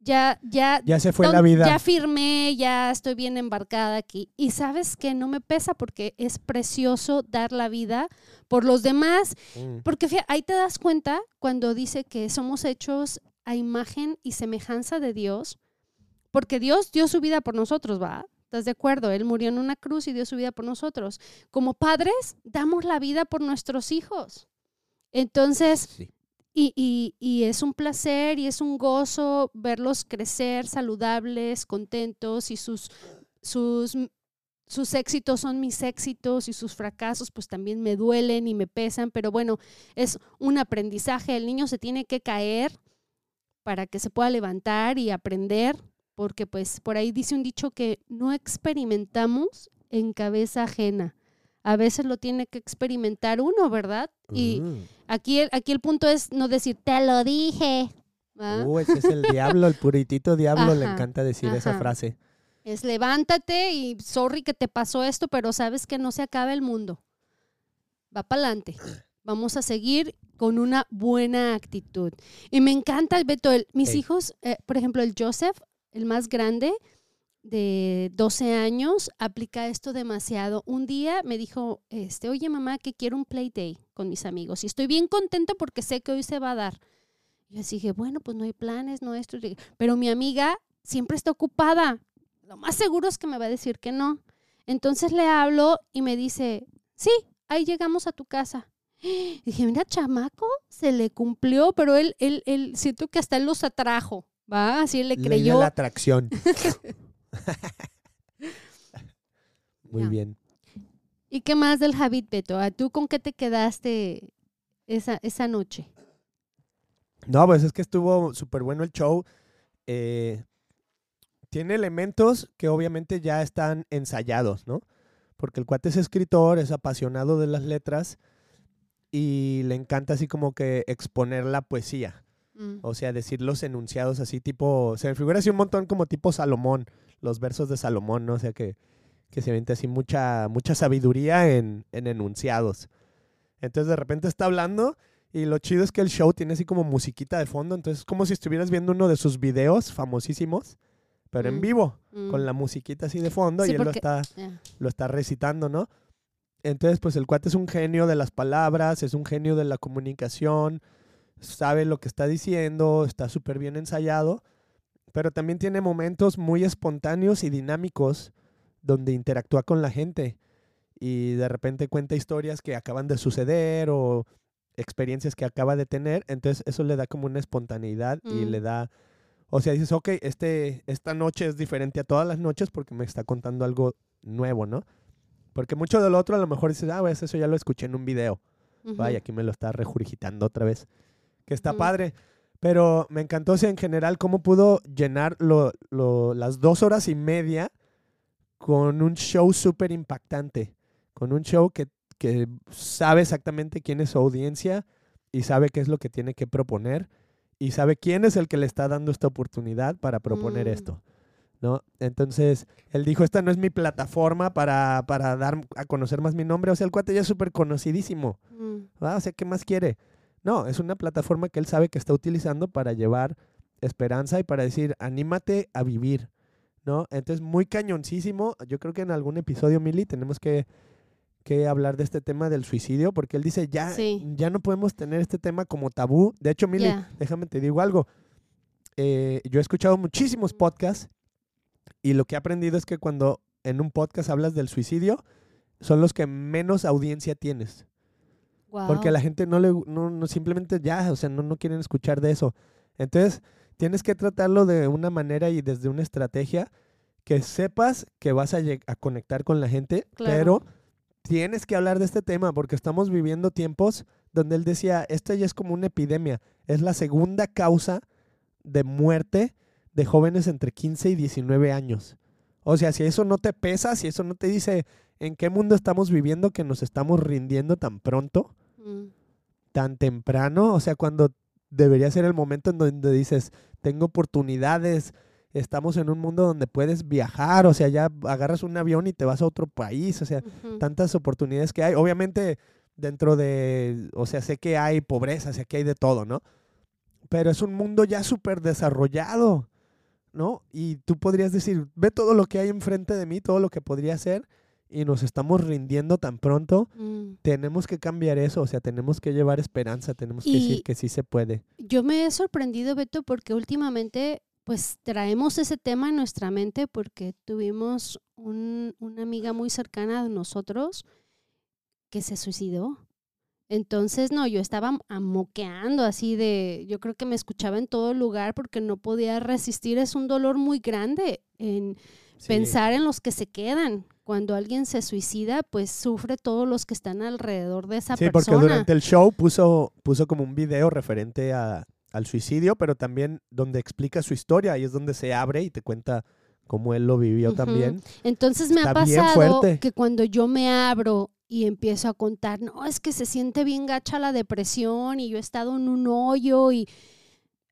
[SPEAKER 1] ya, ya,
[SPEAKER 2] Ya se fue
[SPEAKER 1] don-
[SPEAKER 2] la vida.
[SPEAKER 1] Ya firmé, ya estoy bien embarcada aquí. Y sabes que no me pesa porque es precioso dar la vida por los demás.
[SPEAKER 2] Mm.
[SPEAKER 1] Porque fíjate, ahí te das cuenta cuando dice que somos hechos a imagen y semejanza de Dios. Porque Dios dio su vida por nosotros, ¿va? ¿Estás de acuerdo? Él murió en una cruz y dio su vida por nosotros. Como padres, damos la vida por nuestros hijos. Entonces,
[SPEAKER 2] Sí.
[SPEAKER 1] Y, y- y es un placer y es un gozo verlos crecer saludables, contentos y sus, sus sus éxitos son mis éxitos y sus fracasos pues también me duelen y me pesan, pero bueno, es un aprendizaje. El niño se tiene que caer para que se pueda levantar y aprender, porque pues por ahí dice un dicho que no experimentamos en cabeza ajena. A veces lo tiene que experimentar uno, ¿verdad? Y
[SPEAKER 2] Mm.
[SPEAKER 1] aquí, el, aquí el punto es no decir, te lo dije. ¿va?
[SPEAKER 2] Uh, ese es el diablo, el puritito diablo, le encanta decir esa frase.
[SPEAKER 1] Es levántate y sorry que te pasó esto, pero sabes que no se acaba el mundo. Va para adelante. Vamos a seguir con una buena actitud. Y me encanta el Beto. el- mis hijos, eh, por ejemplo, el Joseph, el más grande, de 12 años, aplica esto demasiado. Un día me dijo, este, oye mamá, que quiero un play day con mis amigos. Y estoy bien contenta porque sé que hoy se va a dar. Y yo así dije, bueno, pues no hay planes, no esto. Pero mi amiga siempre está ocupada. Lo más seguro es que me va a decir que no. Entonces le hablo y me dice, sí, ahí llegamos a tu casa. Y dije, mira, chamaco, se le cumplió, pero él, él, él, siento que hasta él los atrajo, ¿va? Así él le creyó.
[SPEAKER 2] la atracción. Muy bien.
[SPEAKER 1] ¿Y qué más del Habit, Beto? ¿A tú con qué te quedaste esa, esa noche?
[SPEAKER 2] No, pues es que estuvo súper bueno el show. Eh, tiene elementos que obviamente ya están ensayados, ¿no? Porque el cuate es escritor, es apasionado de las letras y le encanta así como que exponer la poesía.
[SPEAKER 1] Mm.
[SPEAKER 2] O sea, decir los enunciados así tipo, se me figura así un montón como tipo Salomón, los versos de Salomón, ¿no? O sea, que, que se vente así mucha, mucha sabiduría en, en enunciados. Entonces de repente está hablando y lo chido es que el show tiene así como musiquita de fondo, entonces es como si estuvieras viendo uno de sus videos famosísimos, pero en
[SPEAKER 1] Mm,
[SPEAKER 2] vivo,
[SPEAKER 1] mm.
[SPEAKER 2] con la musiquita así de fondo
[SPEAKER 1] Sí,
[SPEAKER 2] y él lo está, lo está recitando, ¿no? Entonces, pues el cuate es un genio de las palabras, es un genio de la comunicación, sabe lo que está diciendo, está súper bien ensayado, pero también tiene momentos muy espontáneos y dinámicos donde interactúa con la gente y de repente cuenta historias que acaban de suceder o experiencias que acaba de tener, entonces eso le da como una espontaneidad y
[SPEAKER 1] Mm.
[SPEAKER 2] le da, o sea, dices, ok, este, esta noche es diferente a todas las noches porque me está contando algo nuevo, ¿no? Porque mucho de lo otro a lo mejor dices, ah, pues eso ya lo escuché en un video.
[SPEAKER 1] Ujú.
[SPEAKER 2] Vaya, aquí me lo está regurgitando otra vez. Que está
[SPEAKER 1] Ujú.
[SPEAKER 2] padre. Pero me encantó, o sea, en general, cómo pudo llenar lo- lo- las dos horas y media con un show súper impactante. Con un show que, que sabe exactamente quién es su audiencia y sabe qué es lo que tiene que proponer y sabe quién es el que le está dando esta oportunidad para proponer
[SPEAKER 1] Mm.
[SPEAKER 2] esto. ¿No? Entonces, él dijo, esta no es mi plataforma para, para dar a conocer más mi nombre. O sea, el cuate ya es súper conocidísimo.
[SPEAKER 1] Mm.
[SPEAKER 2] O sea, ¿qué más quiere? No, es una plataforma que él sabe que está utilizando para llevar esperanza y para decir, anímate a vivir, ¿no? Entonces, muy cañoncísimo. Yo creo que en algún episodio, Mili, tenemos que, que hablar de este tema del suicidio, porque él dice, ya,
[SPEAKER 1] Sí.
[SPEAKER 2] ya no podemos tener este tema como tabú. De hecho, Mili, déjame te digo algo. Eh, yo he escuchado muchísimos podcasts y lo que he aprendido es que cuando en un podcast hablas del suicidio, son los que menos audiencia tienes. Porque a la gente no le no, no simplemente ya, o sea, no, no quieren escuchar de eso. Entonces, tienes que tratarlo de una manera y desde una estrategia que sepas que vas a, a conectar con la gente,
[SPEAKER 1] Claro.
[SPEAKER 2] pero tienes que hablar de este tema porque estamos viviendo tiempos donde él decía, esto ya es como una epidemia, es la segunda causa de muerte de jóvenes entre 15 y 19 años. O sea, si eso no te pesa, si eso no te dice en qué mundo estamos viviendo que nos estamos rindiendo tan pronto,
[SPEAKER 1] Mm.
[SPEAKER 2] tan temprano, o sea, cuando debería ser el momento en donde dices, tengo oportunidades, estamos en un mundo donde puedes viajar, o sea, ya agarras un avión y te vas a otro país, o sea,
[SPEAKER 1] Ujú.
[SPEAKER 2] tantas oportunidades que hay. Obviamente, dentro de, o sea, sé que hay pobreza, sé que hay de todo, ¿no? Pero es un mundo ya súper desarrollado, ¿no? Y tú podrías decir, ve todo lo que hay enfrente de mí, todo lo que podría hacer, y nos estamos rindiendo tan pronto
[SPEAKER 1] Mm.
[SPEAKER 2] tenemos que cambiar eso, o sea, tenemos que llevar esperanza, tenemos que decir que sí se puede.
[SPEAKER 1] Yo me he sorprendido, Beto, porque últimamente pues traemos ese tema en nuestra mente porque tuvimos un- una amiga muy cercana de nosotros que se suicidó. Entonces, no, yo estaba amoqueando así de, yo creo que me escuchaba en todo lugar porque no podía resistir, es un dolor muy grande en pensar en los que se quedan cuando alguien se suicida, pues sufre todos los que están alrededor de esa
[SPEAKER 2] Sí,
[SPEAKER 1] persona.
[SPEAKER 2] porque durante el show puso, puso como un video referente a- al suicidio, pero también donde explica su historia y es donde se abre y te cuenta cómo él lo vivió también.
[SPEAKER 1] Entonces me ha
[SPEAKER 2] Está
[SPEAKER 1] pasado que cuando yo me abro y empiezo a contar, no, es que se siente bien gacha la depresión y yo he estado en un hoyo y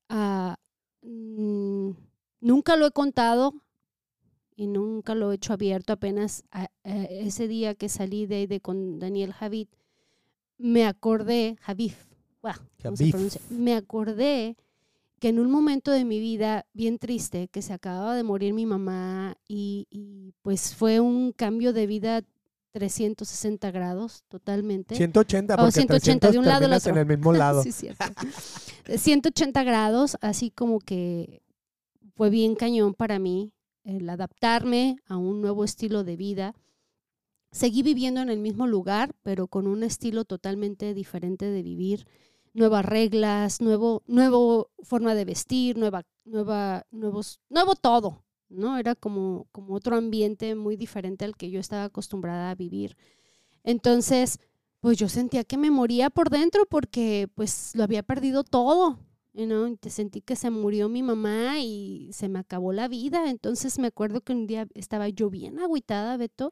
[SPEAKER 1] ah, mm, nunca lo he contado y nunca lo he hecho abierto. Apenas a- a ese día que salí de, de con Daniel Javid, me acordé, Javif, guau, ¿cómo se
[SPEAKER 2] Javif.
[SPEAKER 1] pronuncia? me acordé que en un momento de mi vida bien triste, que se acababa de morir mi mamá y, y, pues fue un cambio de vida 360 grados totalmente.
[SPEAKER 2] 180,
[SPEAKER 1] Oh,
[SPEAKER 2] porque
[SPEAKER 1] 180 de un
[SPEAKER 2] 300
[SPEAKER 1] lado al
[SPEAKER 2] terminas en
[SPEAKER 1] otro.
[SPEAKER 2] el mismo lado.
[SPEAKER 1] Sí, cierto. De 180 grados, así como que fue bien cañón para mí el adaptarme a un nuevo estilo de vida. Seguí viviendo en el mismo lugar, pero con un estilo totalmente diferente de vivir. Nuevas reglas, nuevo, nuevo forma de vestir, nueva, nueva, nuevos, nuevo todo, ¿no? Era como, como otro ambiente muy diferente al que yo estaba acostumbrada a vivir. Entonces, pues yo sentía que me moría por dentro porque pues lo había perdido todo. Y te sentí que se murió mi mamá y se me acabó la vida. Entonces me acuerdo que un día estaba yo bien agüitada, Beto,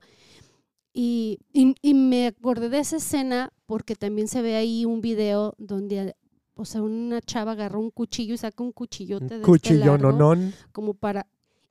[SPEAKER 1] y, y, y me acordé de esa escena porque también se ve ahí un video donde, o sea, una chava agarró un cuchillo y saca un cuchillote de este
[SPEAKER 2] cuchillo
[SPEAKER 1] largo
[SPEAKER 2] nonón.
[SPEAKER 1] como para...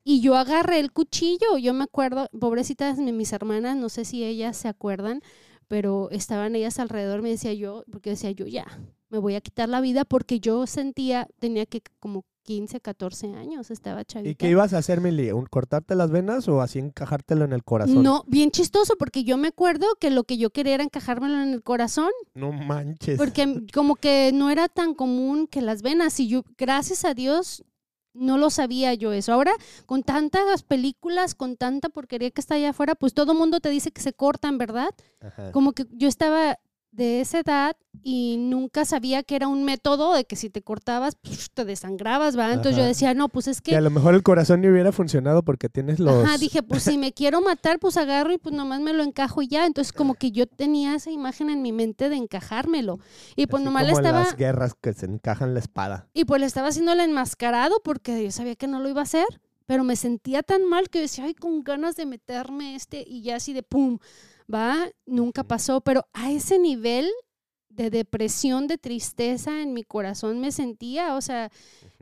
[SPEAKER 1] Y yo agarré el cuchillo, yo me acuerdo, pobrecitas mi- mis hermanas, no sé si ellas se acuerdan, pero estaban ellas alrededor, me decía yo, porque decía yo ya, me voy a quitar la vida porque yo sentía, tenía que como 15, 14 años, estaba chavita.
[SPEAKER 2] ¿Y qué ibas a hacer, Mili? ¿Un- ¿Cortarte las venas o así encajártelo en el corazón?
[SPEAKER 1] No, bien chistoso, porque yo me acuerdo que lo que yo quería era encajármelo en el corazón,
[SPEAKER 2] No manches.
[SPEAKER 1] porque como que no era tan común que las venas, y yo, gracias a Dios, no lo sabía yo eso. Ahora, con tantas películas, con tanta porquería que está allá afuera, pues todo mundo te dice que se cortan, ¿verdad?
[SPEAKER 2] Ajá.
[SPEAKER 1] Como que yo estaba de esa edad y nunca sabía que era un método de que si te cortabas, pues, te desangrabas, ¿va? Entonces yo decía, no, pues es
[SPEAKER 2] Que a
[SPEAKER 1] que...
[SPEAKER 2] lo mejor el corazón ni hubiera funcionado porque tienes los...
[SPEAKER 1] Ajá, dije, pues si me quiero matar, pues agarro y pues nomás me lo encajo y ya. Entonces como que yo tenía esa imagen en mi mente de encajármelo. Y pues
[SPEAKER 2] así
[SPEAKER 1] nomás le
[SPEAKER 2] como en
[SPEAKER 1] estaba...
[SPEAKER 2] las guerras que se encajan la espada.
[SPEAKER 1] Y pues le estaba haciendo el enmascarado porque yo sabía que no lo iba a hacer, pero me sentía tan mal que decía, ay, con ganas de meterme este y ya así de pum, va, nunca pasó, pero a ese nivel de depresión, de tristeza en mi corazón me sentía, o sea,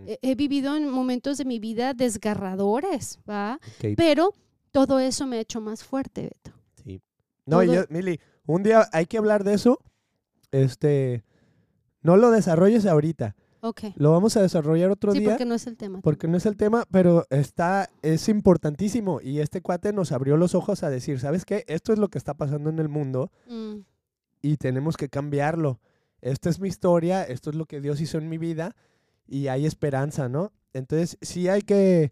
[SPEAKER 1] he, he vivido en momentos de mi vida desgarradores, va, pero todo eso me ha hecho más fuerte, Beto.
[SPEAKER 2] sí. No,
[SPEAKER 1] todo-
[SPEAKER 2] yo- Mili, un día hay que hablar de eso. Este, no lo desarrolles ahorita.
[SPEAKER 1] Ok.
[SPEAKER 2] Lo vamos a desarrollar otro
[SPEAKER 1] Sí,
[SPEAKER 2] día.
[SPEAKER 1] porque no es el tema.
[SPEAKER 2] Porque no es el tema, pero está, es importantísimo. Y este cuate nos abrió los ojos a decir, ¿sabes qué? Esto es lo que está pasando en el mundo
[SPEAKER 1] Mm,
[SPEAKER 2] y tenemos que cambiarlo. Esta es mi historia, esto es lo que Dios hizo en mi vida y hay esperanza, ¿no? Entonces, sí hay que...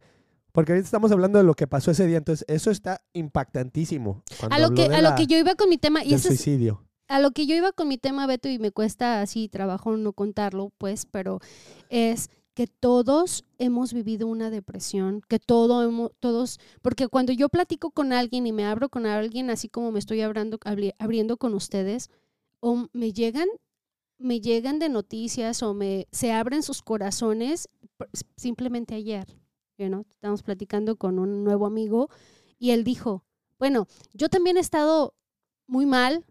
[SPEAKER 2] Porque ahorita estamos hablando de lo que pasó ese día, entonces eso está impactantísimo.
[SPEAKER 1] A lo que, a lo que yo iba con mi tema, y
[SPEAKER 2] del
[SPEAKER 1] ese es,
[SPEAKER 2] suicidio.
[SPEAKER 1] A lo que yo iba con mi tema, Beto, y me cuesta así trabajo no contarlo, pues, pero es que todos hemos vivido una depresión, que todo hemos, todos, porque cuando yo platico con alguien y me abro con alguien, así como me estoy abriendo, abri- abriendo con ustedes, o me llegan, me llegan de noticias o me se abren sus corazones simplemente ayer, you know, estamos platicando con un nuevo amigo y él dijo, bueno, yo también he estado muy mal,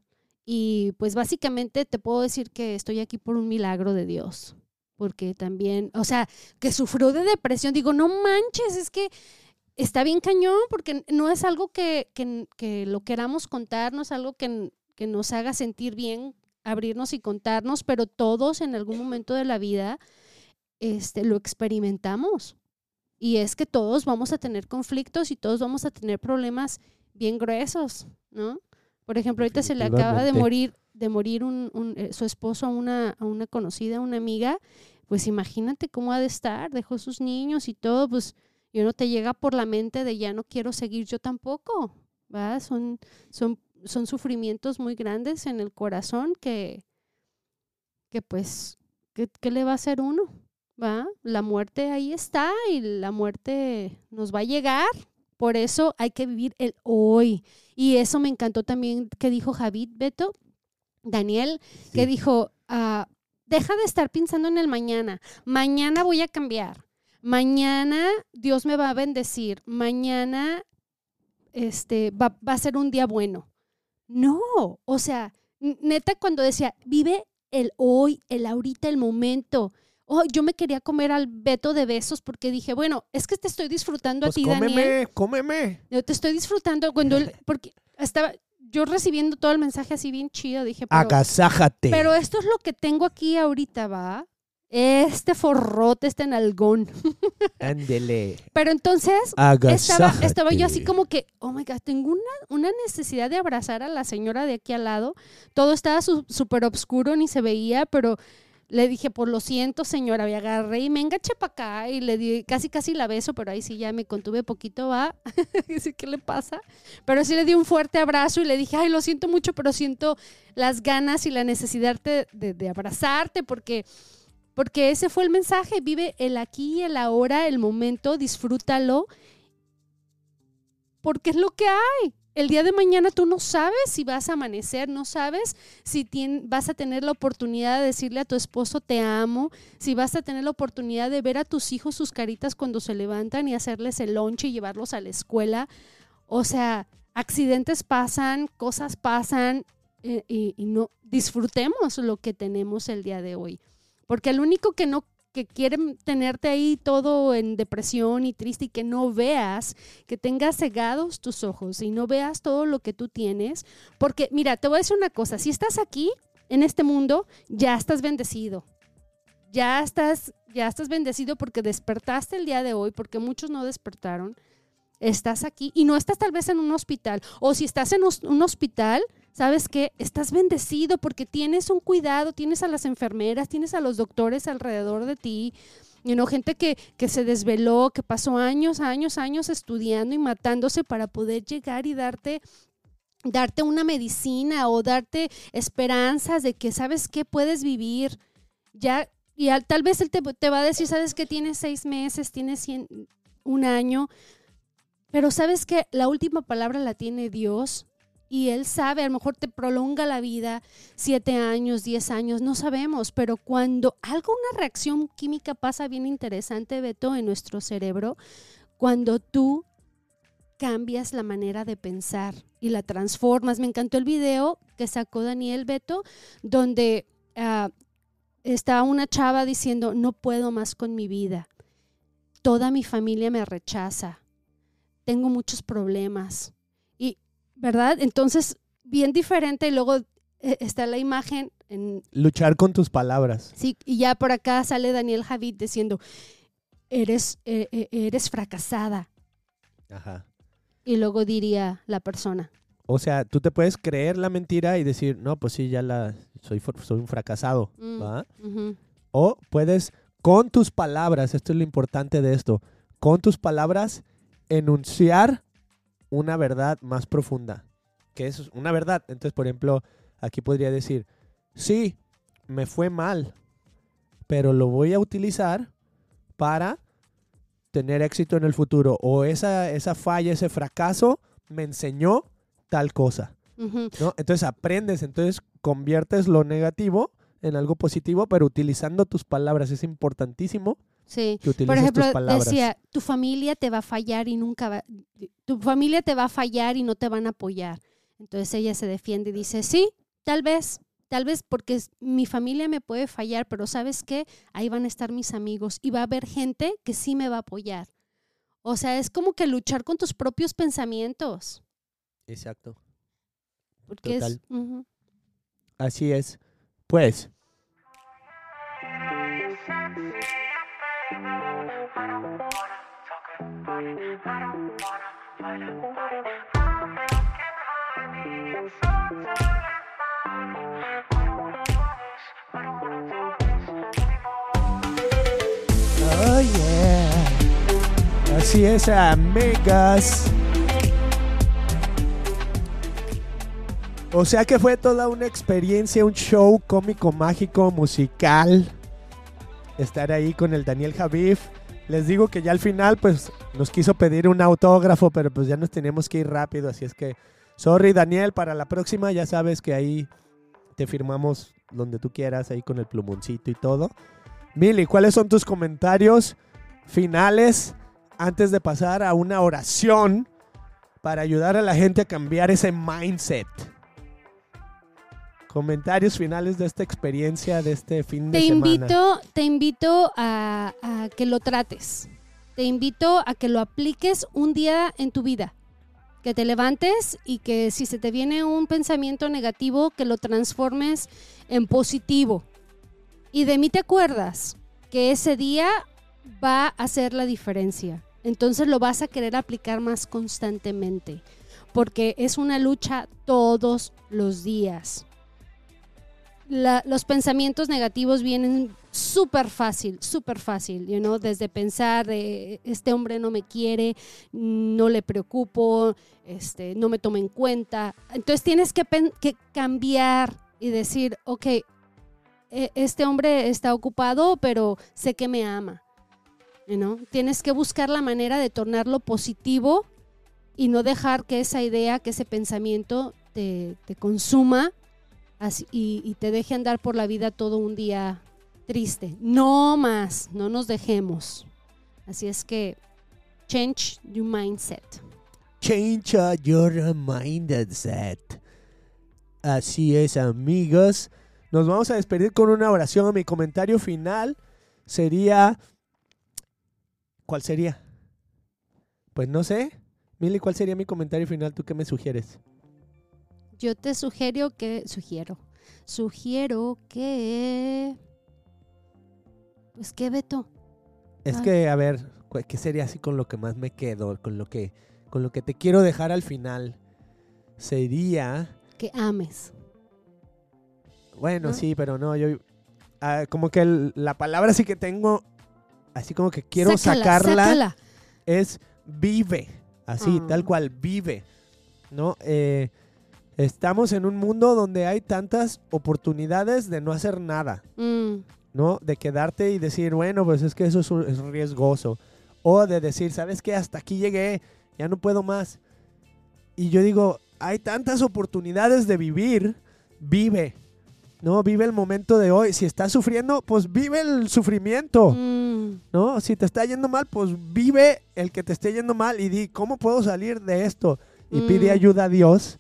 [SPEAKER 1] y pues básicamente te puedo decir que estoy aquí por un milagro de Dios. Porque también, o sea, que sufrió de depresión. Digo, no manches, es que está bien cañón, porque no es algo que, que- que lo queramos contar, no es algo que, que nos haga sentir bien abrirnos y contarnos, pero todos en algún momento de la vida este, lo experimentamos. Y es que todos vamos a tener conflictos y todos vamos a tener problemas bien gruesos, ¿no? Por ejemplo, ahorita se le acaba de morir, de morir un, un, eh, su esposo a una, a una conocida, una amiga, pues imagínate cómo ha de estar, dejó sus niños y todo, pues yo no te llega por la mente de ya no quiero seguir yo tampoco, ¿va? Son, son, son sufrimientos muy grandes en el corazón que, que pues, ¿qué, qué le va a hacer uno? ¿Va? La muerte ahí está y la muerte nos va a llegar Por eso hay que vivir el hoy. Y eso me encantó también que dijo Javid Beto, Daniel, que dijo, ah, deja de estar pensando en el mañana. Mañana voy a cambiar. Mañana Dios me va a bendecir. Mañana este, va, va a ser un día bueno. No, o sea, neta cuando decía, vive el hoy, el ahorita, el momento. Oh, yo me quería comer al Beto de besos porque dije, bueno, es que te estoy disfrutando
[SPEAKER 2] Pues
[SPEAKER 1] a ti, Daniel.
[SPEAKER 2] cómeme, cómeme.
[SPEAKER 1] Yo te estoy disfrutando cuando él, porque estaba yo recibiendo todo el mensaje así bien chido, dije, pero,
[SPEAKER 2] Agasájate.
[SPEAKER 1] pero esto es lo que tengo aquí ahorita, ¿va? Este forrote, este nalgón.
[SPEAKER 2] Ándele.
[SPEAKER 1] Pero entonces estaba, estaba yo así como que, oh my God, tengo una, una necesidad de abrazar a la señora de aquí al lado. Todo estaba su- súper oscuro, ni se veía, pero le dije, por lo siento, señora, y agarré y me engaché para acá y le di, casi, casi la beso, pero ahí sí ya me contuve poquito, va. ¿qué le pasa? Pero sí le di un fuerte abrazo y le dije, ay, lo siento mucho, pero siento las ganas y la necesidad de, de- de abrazarte porque porque ese fue el mensaje, vive el aquí, el ahora, el momento, disfrútalo, porque es lo que hay. El día de mañana tú no sabes si vas a amanecer, no sabes si vas a tener la oportunidad de decirle a tu esposo te amo, si vas a tener la oportunidad de ver a tus hijos sus caritas cuando se levantan y hacerles el lonche y llevarlos a la escuela. O sea, accidentes pasan, cosas pasan eh, y, y no disfrutemos lo que tenemos el día de hoy. Porque el único que no que quiere tenerte ahí todo en depresión y triste y que no veas, que tengas cegados tus ojos y no veas todo lo que tú tienes. Porque mira, te voy a decir una cosa, si estás aquí en este mundo, ya estás bendecido. Ya estás, ya estás bendecido porque despertaste el día de hoy, porque muchos no despertaron. Estás aquí y no estás tal vez en un hospital. O si estás en un hospital, ¿sabes qué? Estás bendecido porque tienes un cuidado, tienes a las enfermeras, tienes a los doctores alrededor de ti. Y no gente que, que se desveló, que pasó años, años, años estudiando y matándose para poder llegar y darte darte una medicina o darte esperanzas de que sabes que puedes vivir ya y al- tal vez él te, te va a decir sabes que tienes seis meses tienes cien- un año pero sabes que la última palabra la tiene Dios y Él sabe, a lo mejor te prolonga la vida siete años, diez años, no sabemos, pero cuando algo, una reacción química pasa bien interesante, Beto, en nuestro cerebro, cuando tú cambias la manera de pensar y la transformas. Me encantó el video que sacó Daniel Beto, donde ah, está una chava diciendo, no puedo más con mi vida, toda mi familia me rechaza, tengo muchos problemas. ¿Verdad? Entonces, bien diferente. Y luego eh, está la imagen en,
[SPEAKER 2] Luchar con tus palabras.
[SPEAKER 1] Sí, y ya por acá sale Daniel Javid diciendo, eres, eh, eh, eres fracasada.
[SPEAKER 2] Ajá.
[SPEAKER 1] Y luego diría la persona,
[SPEAKER 2] O sea, tú te puedes creer la mentira y decir, no, pues sí, ya la soy, soy un fracasado.
[SPEAKER 1] Mm.
[SPEAKER 2] ¿va?
[SPEAKER 1] "Ujú,
[SPEAKER 2] O puedes, con tus palabras, esto es lo importante de esto, con tus palabras enunciar una verdad más profunda, que es una verdad. Entonces, por ejemplo, aquí podría decir, sí, me fue mal, pero lo voy a utilizar para tener éxito en el futuro. O esa, esa falla, ese fracaso, me enseñó tal cosa.
[SPEAKER 1] ujú".
[SPEAKER 2] ¿no? Entonces aprendes, entonces conviertes lo negativo en algo positivo, pero utilizando tus palabras. Es importantísimo
[SPEAKER 1] Sí.
[SPEAKER 2] que
[SPEAKER 1] Por ejemplo,
[SPEAKER 2] tus palabras.
[SPEAKER 1] decía, tu familia te va a fallar y nunca va, tu familia te va a fallar y no te van a apoyar. Entonces ella se defiende y dice, sí, tal vez, tal vez porque es- mi familia me puede fallar, pero ¿sabes qué? Ahí van a estar mis amigos y va a haber gente que sí me va a apoyar. O sea, es como que luchar con tus propios pensamientos.
[SPEAKER 2] Exacto.
[SPEAKER 1] Porque es,
[SPEAKER 2] Total.
[SPEAKER 1] ujú.
[SPEAKER 2] Así es. Pues, Así es, amigas. O sea que fue toda una experiencia, un show cómico, mágico, musical. Estar ahí con el Daniel Javif, Les digo que ya al final, pues, nos quiso pedir un autógrafo, pero pues ya nos teníamos que ir rápido, así es que, sorry Daniel, para la próxima ya sabes que ahí te firmamos donde tú quieras, ahí con el plumoncito y todo. Mili, ¿cuáles son tus comentarios finales antes de pasar a una oración para ayudar a la gente a cambiar ese mindset? Comentarios finales de esta experiencia, de este fin de
[SPEAKER 1] Te
[SPEAKER 2] semana.
[SPEAKER 1] invito, te invito a, a que lo trates. Te invito a que lo apliques un día en tu vida. Que te levantes y que si se te viene un pensamiento negativo, que lo transformes en positivo. Y de mí te acuerdas que ese día va a hacer la diferencia. Entonces lo vas a querer aplicar más constantemente. Porque es una lucha todos los días. Los pensamientos negativos vienen súper fácil, súper fácil, you know, desde pensar de este hombre no me quiere, no le preocupo, este, no me toma en cuenta. Entonces tienes que, que cambiar y decir, ok, e- este hombre está ocupado, pero sé que me ama. Tienes que buscar la manera de tornarlo positivo y no dejar que esa idea, que ese pensamiento te, consuma y, y te deje andar por la vida todo un día triste. No más, no nos dejemos. Así es que change your mindset.
[SPEAKER 2] Change your mindset. Así es, amigos. Nos vamos a despedir con una oración. Mi comentario final sería. ¿Cuál sería? Pues no sé. Mili, ¿cuál sería mi comentario final? ¿Tú qué me sugieres?
[SPEAKER 1] Yo te sugiero que, sugiero, sugiero que, pues qué Beto,
[SPEAKER 2] Es
[SPEAKER 1] Ay.
[SPEAKER 2] que, a ver, ¿qué sería así con lo que más me quedo? Con lo que, con lo que te quiero dejar al final. Sería.
[SPEAKER 1] que ames.
[SPEAKER 2] Bueno,
[SPEAKER 1] ¿No?
[SPEAKER 2] sí, pero no, yo ah, como que el- la palabra sí que tengo, así como que quiero
[SPEAKER 1] Sácala,
[SPEAKER 2] sacarla,
[SPEAKER 1] sácala.
[SPEAKER 2] es vive, así,
[SPEAKER 1] Ah.
[SPEAKER 2] tal cual, vive, ¿no? Eh, estamos en un mundo donde hay tantas oportunidades de no hacer nada,
[SPEAKER 1] Mm,
[SPEAKER 2] ¿no? De quedarte y decir, bueno, pues es que eso es, un- es riesgoso. O de decir, ¿sabes qué? Hasta aquí llegué, ya no puedo más. Y yo digo, hay tantas oportunidades de vivir, vive, ¿no? Vive el momento de hoy. Si estás sufriendo, pues vive el sufrimiento,
[SPEAKER 1] mm,
[SPEAKER 2] ¿no? Si te está yendo mal, pues vive el que te esté yendo mal y di, ¿cómo puedo salir de esto? Y pide
[SPEAKER 1] Mm.
[SPEAKER 2] ayuda a Dios.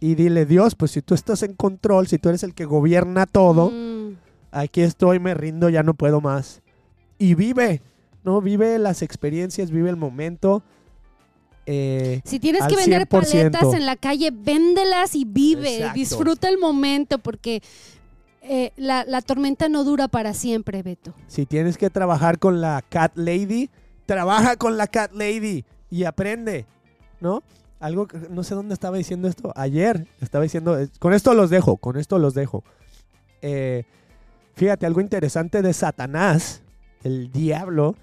[SPEAKER 2] Y dile, Dios, pues si tú estás en control, si tú eres el que gobierna todo,
[SPEAKER 1] mm.
[SPEAKER 2] aquí estoy, me rindo, ya no puedo más. Y vive, ¿no? Vive las experiencias, vive el momento. Eh,
[SPEAKER 1] Si tienes que vender
[SPEAKER 2] 100%.
[SPEAKER 1] paletas en la calle, véndelas y vive,
[SPEAKER 2] Exacto.
[SPEAKER 1] disfruta el momento porque eh, la, la tormenta no dura para siempre, Beto.
[SPEAKER 2] si tienes que trabajar con la Cat Lady, trabaja con la Cat Lady y aprende, ¿no? Algo no sé dónde estaba diciendo esto. Ayer estaba diciendo, eh, con esto los dejo, con esto los dejo. Eh, fíjate, algo interesante de Satanás, el diablo,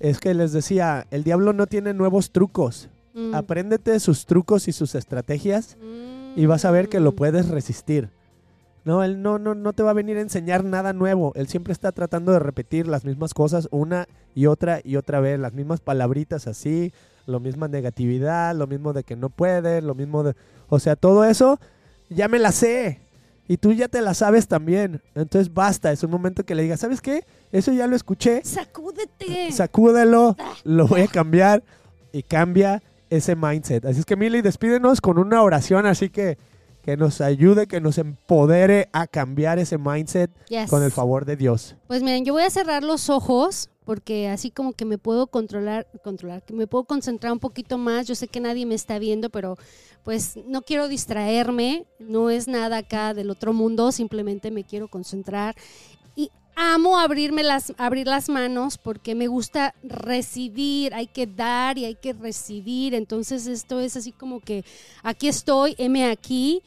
[SPEAKER 2] es que les decía, el diablo no tiene nuevos trucos.
[SPEAKER 1] Mm.
[SPEAKER 2] Apréndete sus trucos y sus estrategias y vas a ver que lo
[SPEAKER 1] Mm.
[SPEAKER 2] puedes resistir. No, él no, no, no te va a venir a enseñar nada nuevo. Él siempre está tratando de repetir las mismas cosas una y otra y otra vez, las mismas palabritas así, lo misma negatividad, lo mismo de que no puedes, lo mismo de... O sea, todo eso ya me la sé. Y tú ya te la sabes también. Entonces basta, es un momento que le digas, ¿sabes qué? Eso ya lo escuché,
[SPEAKER 1] Sacúdete.
[SPEAKER 2] sacúdelo, lo voy a cambiar y cambia ese mindset. Así es que Mili, despídenos con una oración así que que nos ayude, que nos empodere a cambiar ese mindset
[SPEAKER 1] Yes.
[SPEAKER 2] con el favor de Dios.
[SPEAKER 1] Pues miren, yo voy a cerrar los ojos porque así como que me puedo controlar, controlar, que me puedo concentrar un poquito más. Yo sé que nadie me está viendo, pero pues no quiero distraerme, no es nada acá del otro mundo, simplemente me quiero concentrar y amo abrirme las, abrir las manos porque me gusta recibir, hay que dar y hay que recibir. Entonces esto es así como que aquí estoy, heme aquí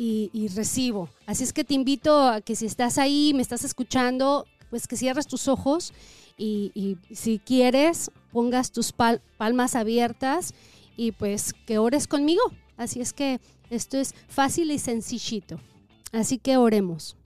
[SPEAKER 1] y, recibo. Así es que te invito a que si estás ahí, me estás escuchando, pues que cierres tus ojos y, y si quieres, pongas tus pal- palmas abiertas y pues que ores conmigo. Así es que esto es fácil y sencillito. Así que oremos.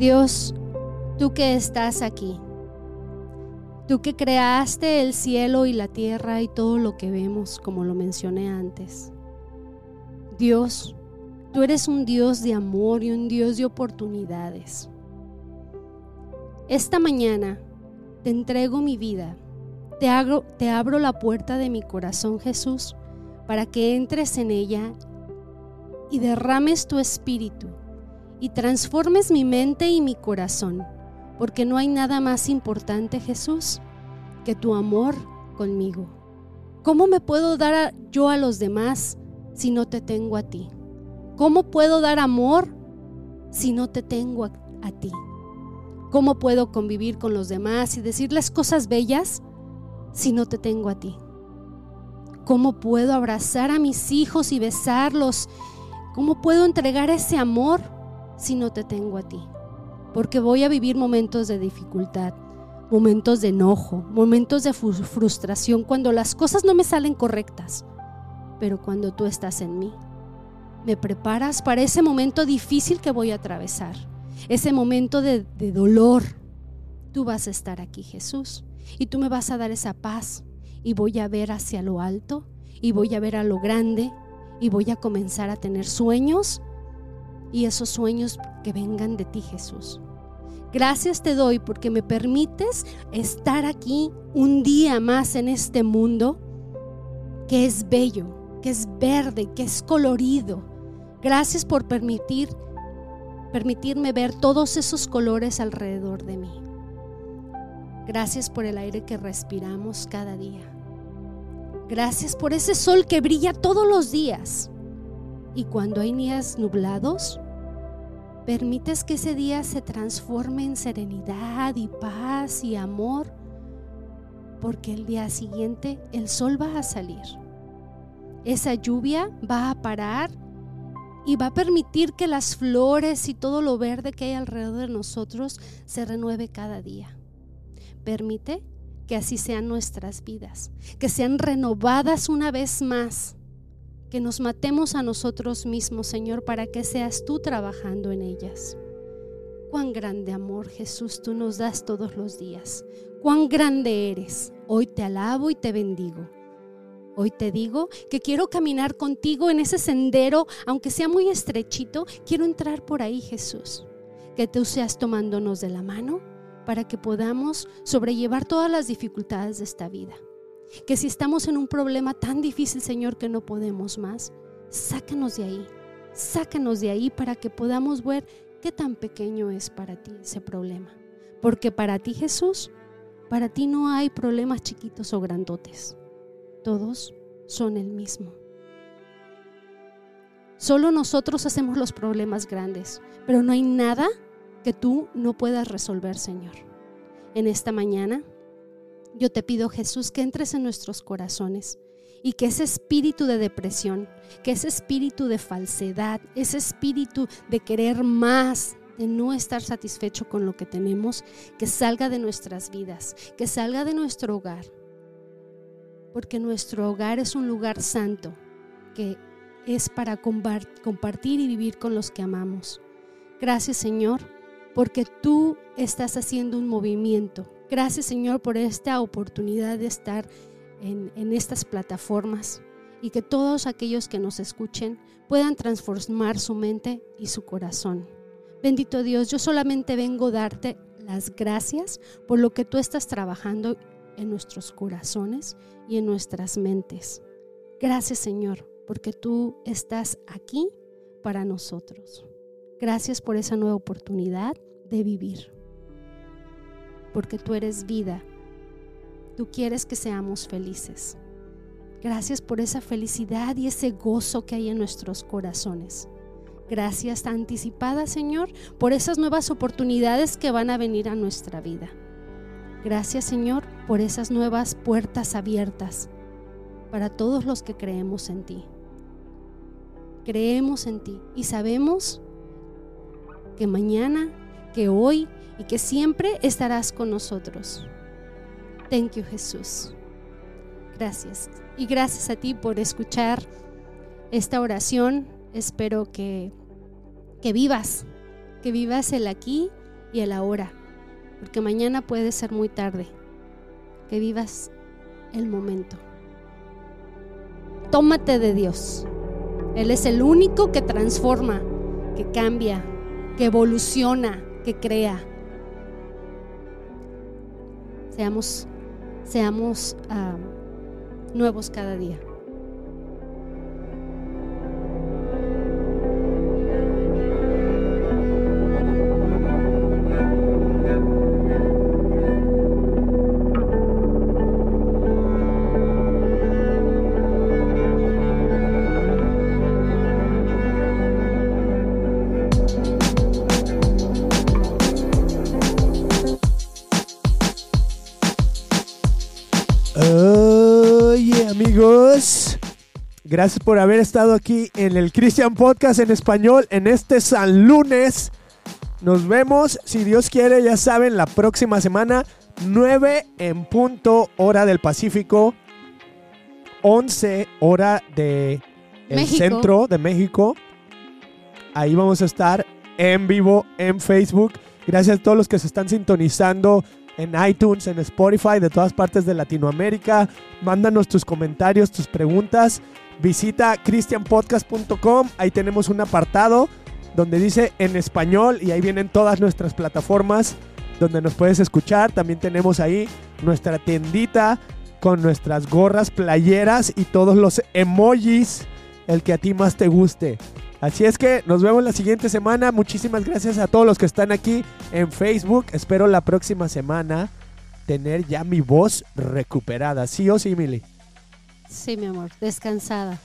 [SPEAKER 1] Dios, tú que estás aquí, tú que creaste el cielo y la tierra y todo lo que vemos, como lo mencioné antes. Dios, tú eres un Dios de amor y un Dios de oportunidades. Esta mañana te entrego mi vida, te, abro la puerta de mi corazón Jesús para que entres en ella y derrames tu espíritu y transformes mi mente y mi corazón, porque no hay nada más importante Jesús que tu amor conmigo. ¿Cómo me puedo dar yo a los demás si no te tengo a ti? ¿Cómo puedo dar amor si no te tengo a ti? ¿Cómo puedo convivir con los demás y decirles cosas bellas si no te tengo a ti? ¿Cómo puedo abrazar a mis hijos y besarlos? ¿Cómo puedo entregar ese amor si no te tengo a ti? Porque voy a vivir momentos de dificultad, momentos de enojo, momentos de frustración cuando las cosas no me salen correctas. Pero cuando tú estás en mí, me preparas para ese momento difícil que voy a atravesar ese momento de, dolor, tú vas a estar aquí, Jesús. Y tú me vas a dar esa paz. Y voy a ver hacia lo alto. Y voy a ver a lo grande. Y voy a comenzar a tener sueños. Y esos sueños que vengan de ti, Jesús. Gracias te doy porque me permites estar aquí un día más en este mundo que es bello, que es verde, que es colorido. Gracias por permitir permitirme ver todos esos colores alrededor de mí. Gracias por el aire que respiramos cada día. Gracias por ese sol que brilla todos los días. Y cuando hay días nublados, permites que ese día se transforme en serenidad y paz y amor, porque el día siguiente el sol va a salir. Esa lluvia va a parar y va a permitir que las flores y todo lo verde que hay alrededor de nosotros se renueve cada día. Permite que así sean nuestras vidas, que sean renovadas una vez más, que nos matemos a nosotros mismos, Señor, para que seas tú trabajando en ellas. Cuán grande amor, Jesús, tú nos das todos los días. Cuán grande eres. Hoy te alabo y te bendigo. Hoy te digo que quiero caminar contigo en ese sendero, aunque sea muy estrechito, quiero entrar por ahí, Jesús. Que tú seas tomándonos de la mano para que podamos sobrellevar todas las dificultades de esta vida. Que si estamos en un problema tan difícil, Señor, que no podemos más, sácanos de ahí. Sácanos de ahí para que podamos ver qué tan pequeño es para ti ese problema. Porque para ti, Jesús, para ti no hay problemas chiquitos o grandotes todos son el mismo. Solo nosotros hacemos los problemas grandes, pero no hay nada que tú no puedas resolver, Señor. En esta mañana, yo te pido, Jesús, que entres en nuestros corazones y que ese espíritu de depresión, que ese espíritu de falsedad, ese espíritu de querer más, de no estar satisfecho con lo que tenemos, que salga de nuestras vidas, que salga de nuestro hogar porque nuestro hogar es un lugar santo que es para compartir y vivir con los que amamos. Gracias Señor, porque tú estás haciendo un movimiento. Gracias Señor por esta oportunidad de estar en, estas plataformas y que todos aquellos que nos escuchen puedan transformar su mente y su corazón. Bendito Dios, yo solamente vengo a darte las gracias por lo que tú estás trabajando en nuestros corazones y en nuestras mentes. Gracias Señor, porque tú estás aquí para nosotros. Gracias por esa nueva oportunidad de vivir. Porque tú eres vida. Tú quieres que seamos felices. Gracias por esa felicidad y ese gozo que hay en nuestros corazones. Gracias anticipada, Señor, por esas nuevas oportunidades que van a venir a nuestra vida. Gracias Señor por esas nuevas puertas abiertas para todos los que creemos en ti. Creemos en ti y sabemos que mañana, que hoy y que siempre estarás con nosotros. Thank you Jesús. Gracias. Y gracias a ti por escuchar esta oración. Espero que, que vivas, que vivas el aquí y el ahora, porque mañana puede ser muy tarde. Que vivas el momento. Tómate de Dios. Él es el único que transforma, que cambia, que evoluciona, que crea. Seamos, seamos ah, nuevos cada día.
[SPEAKER 2] Gracias por haber estado aquí en el Christian Podcast en español en este San Lunes. Nos vemos, si Dios quiere, ya saben, la próxima semana, 9 en punto, hora del Pacífico, 11 hora de el
[SPEAKER 1] México.
[SPEAKER 2] centro de México. Ahí vamos a estar en vivo en Facebook. Gracias a todos los que se están sintonizando en iTunes, en Spotify, de todas partes de Latinoamérica. Mándanos tus comentarios, tus preguntas. Visita christianpodcast.com. Ahí tenemos un apartado donde dice en español y ahí vienen todas nuestras plataformas donde nos puedes escuchar. También tenemos ahí nuestra tiendita con nuestras gorras, playeras y todos los emojis, el que a ti más te guste. Así es que nos vemos la siguiente semana. Muchísimas gracias a todos los que están aquí en Facebook. Espero la próxima semana tener ya mi voz recuperada. ¿Sí o sí, Mili?
[SPEAKER 1] Sí, mi amor, descansada.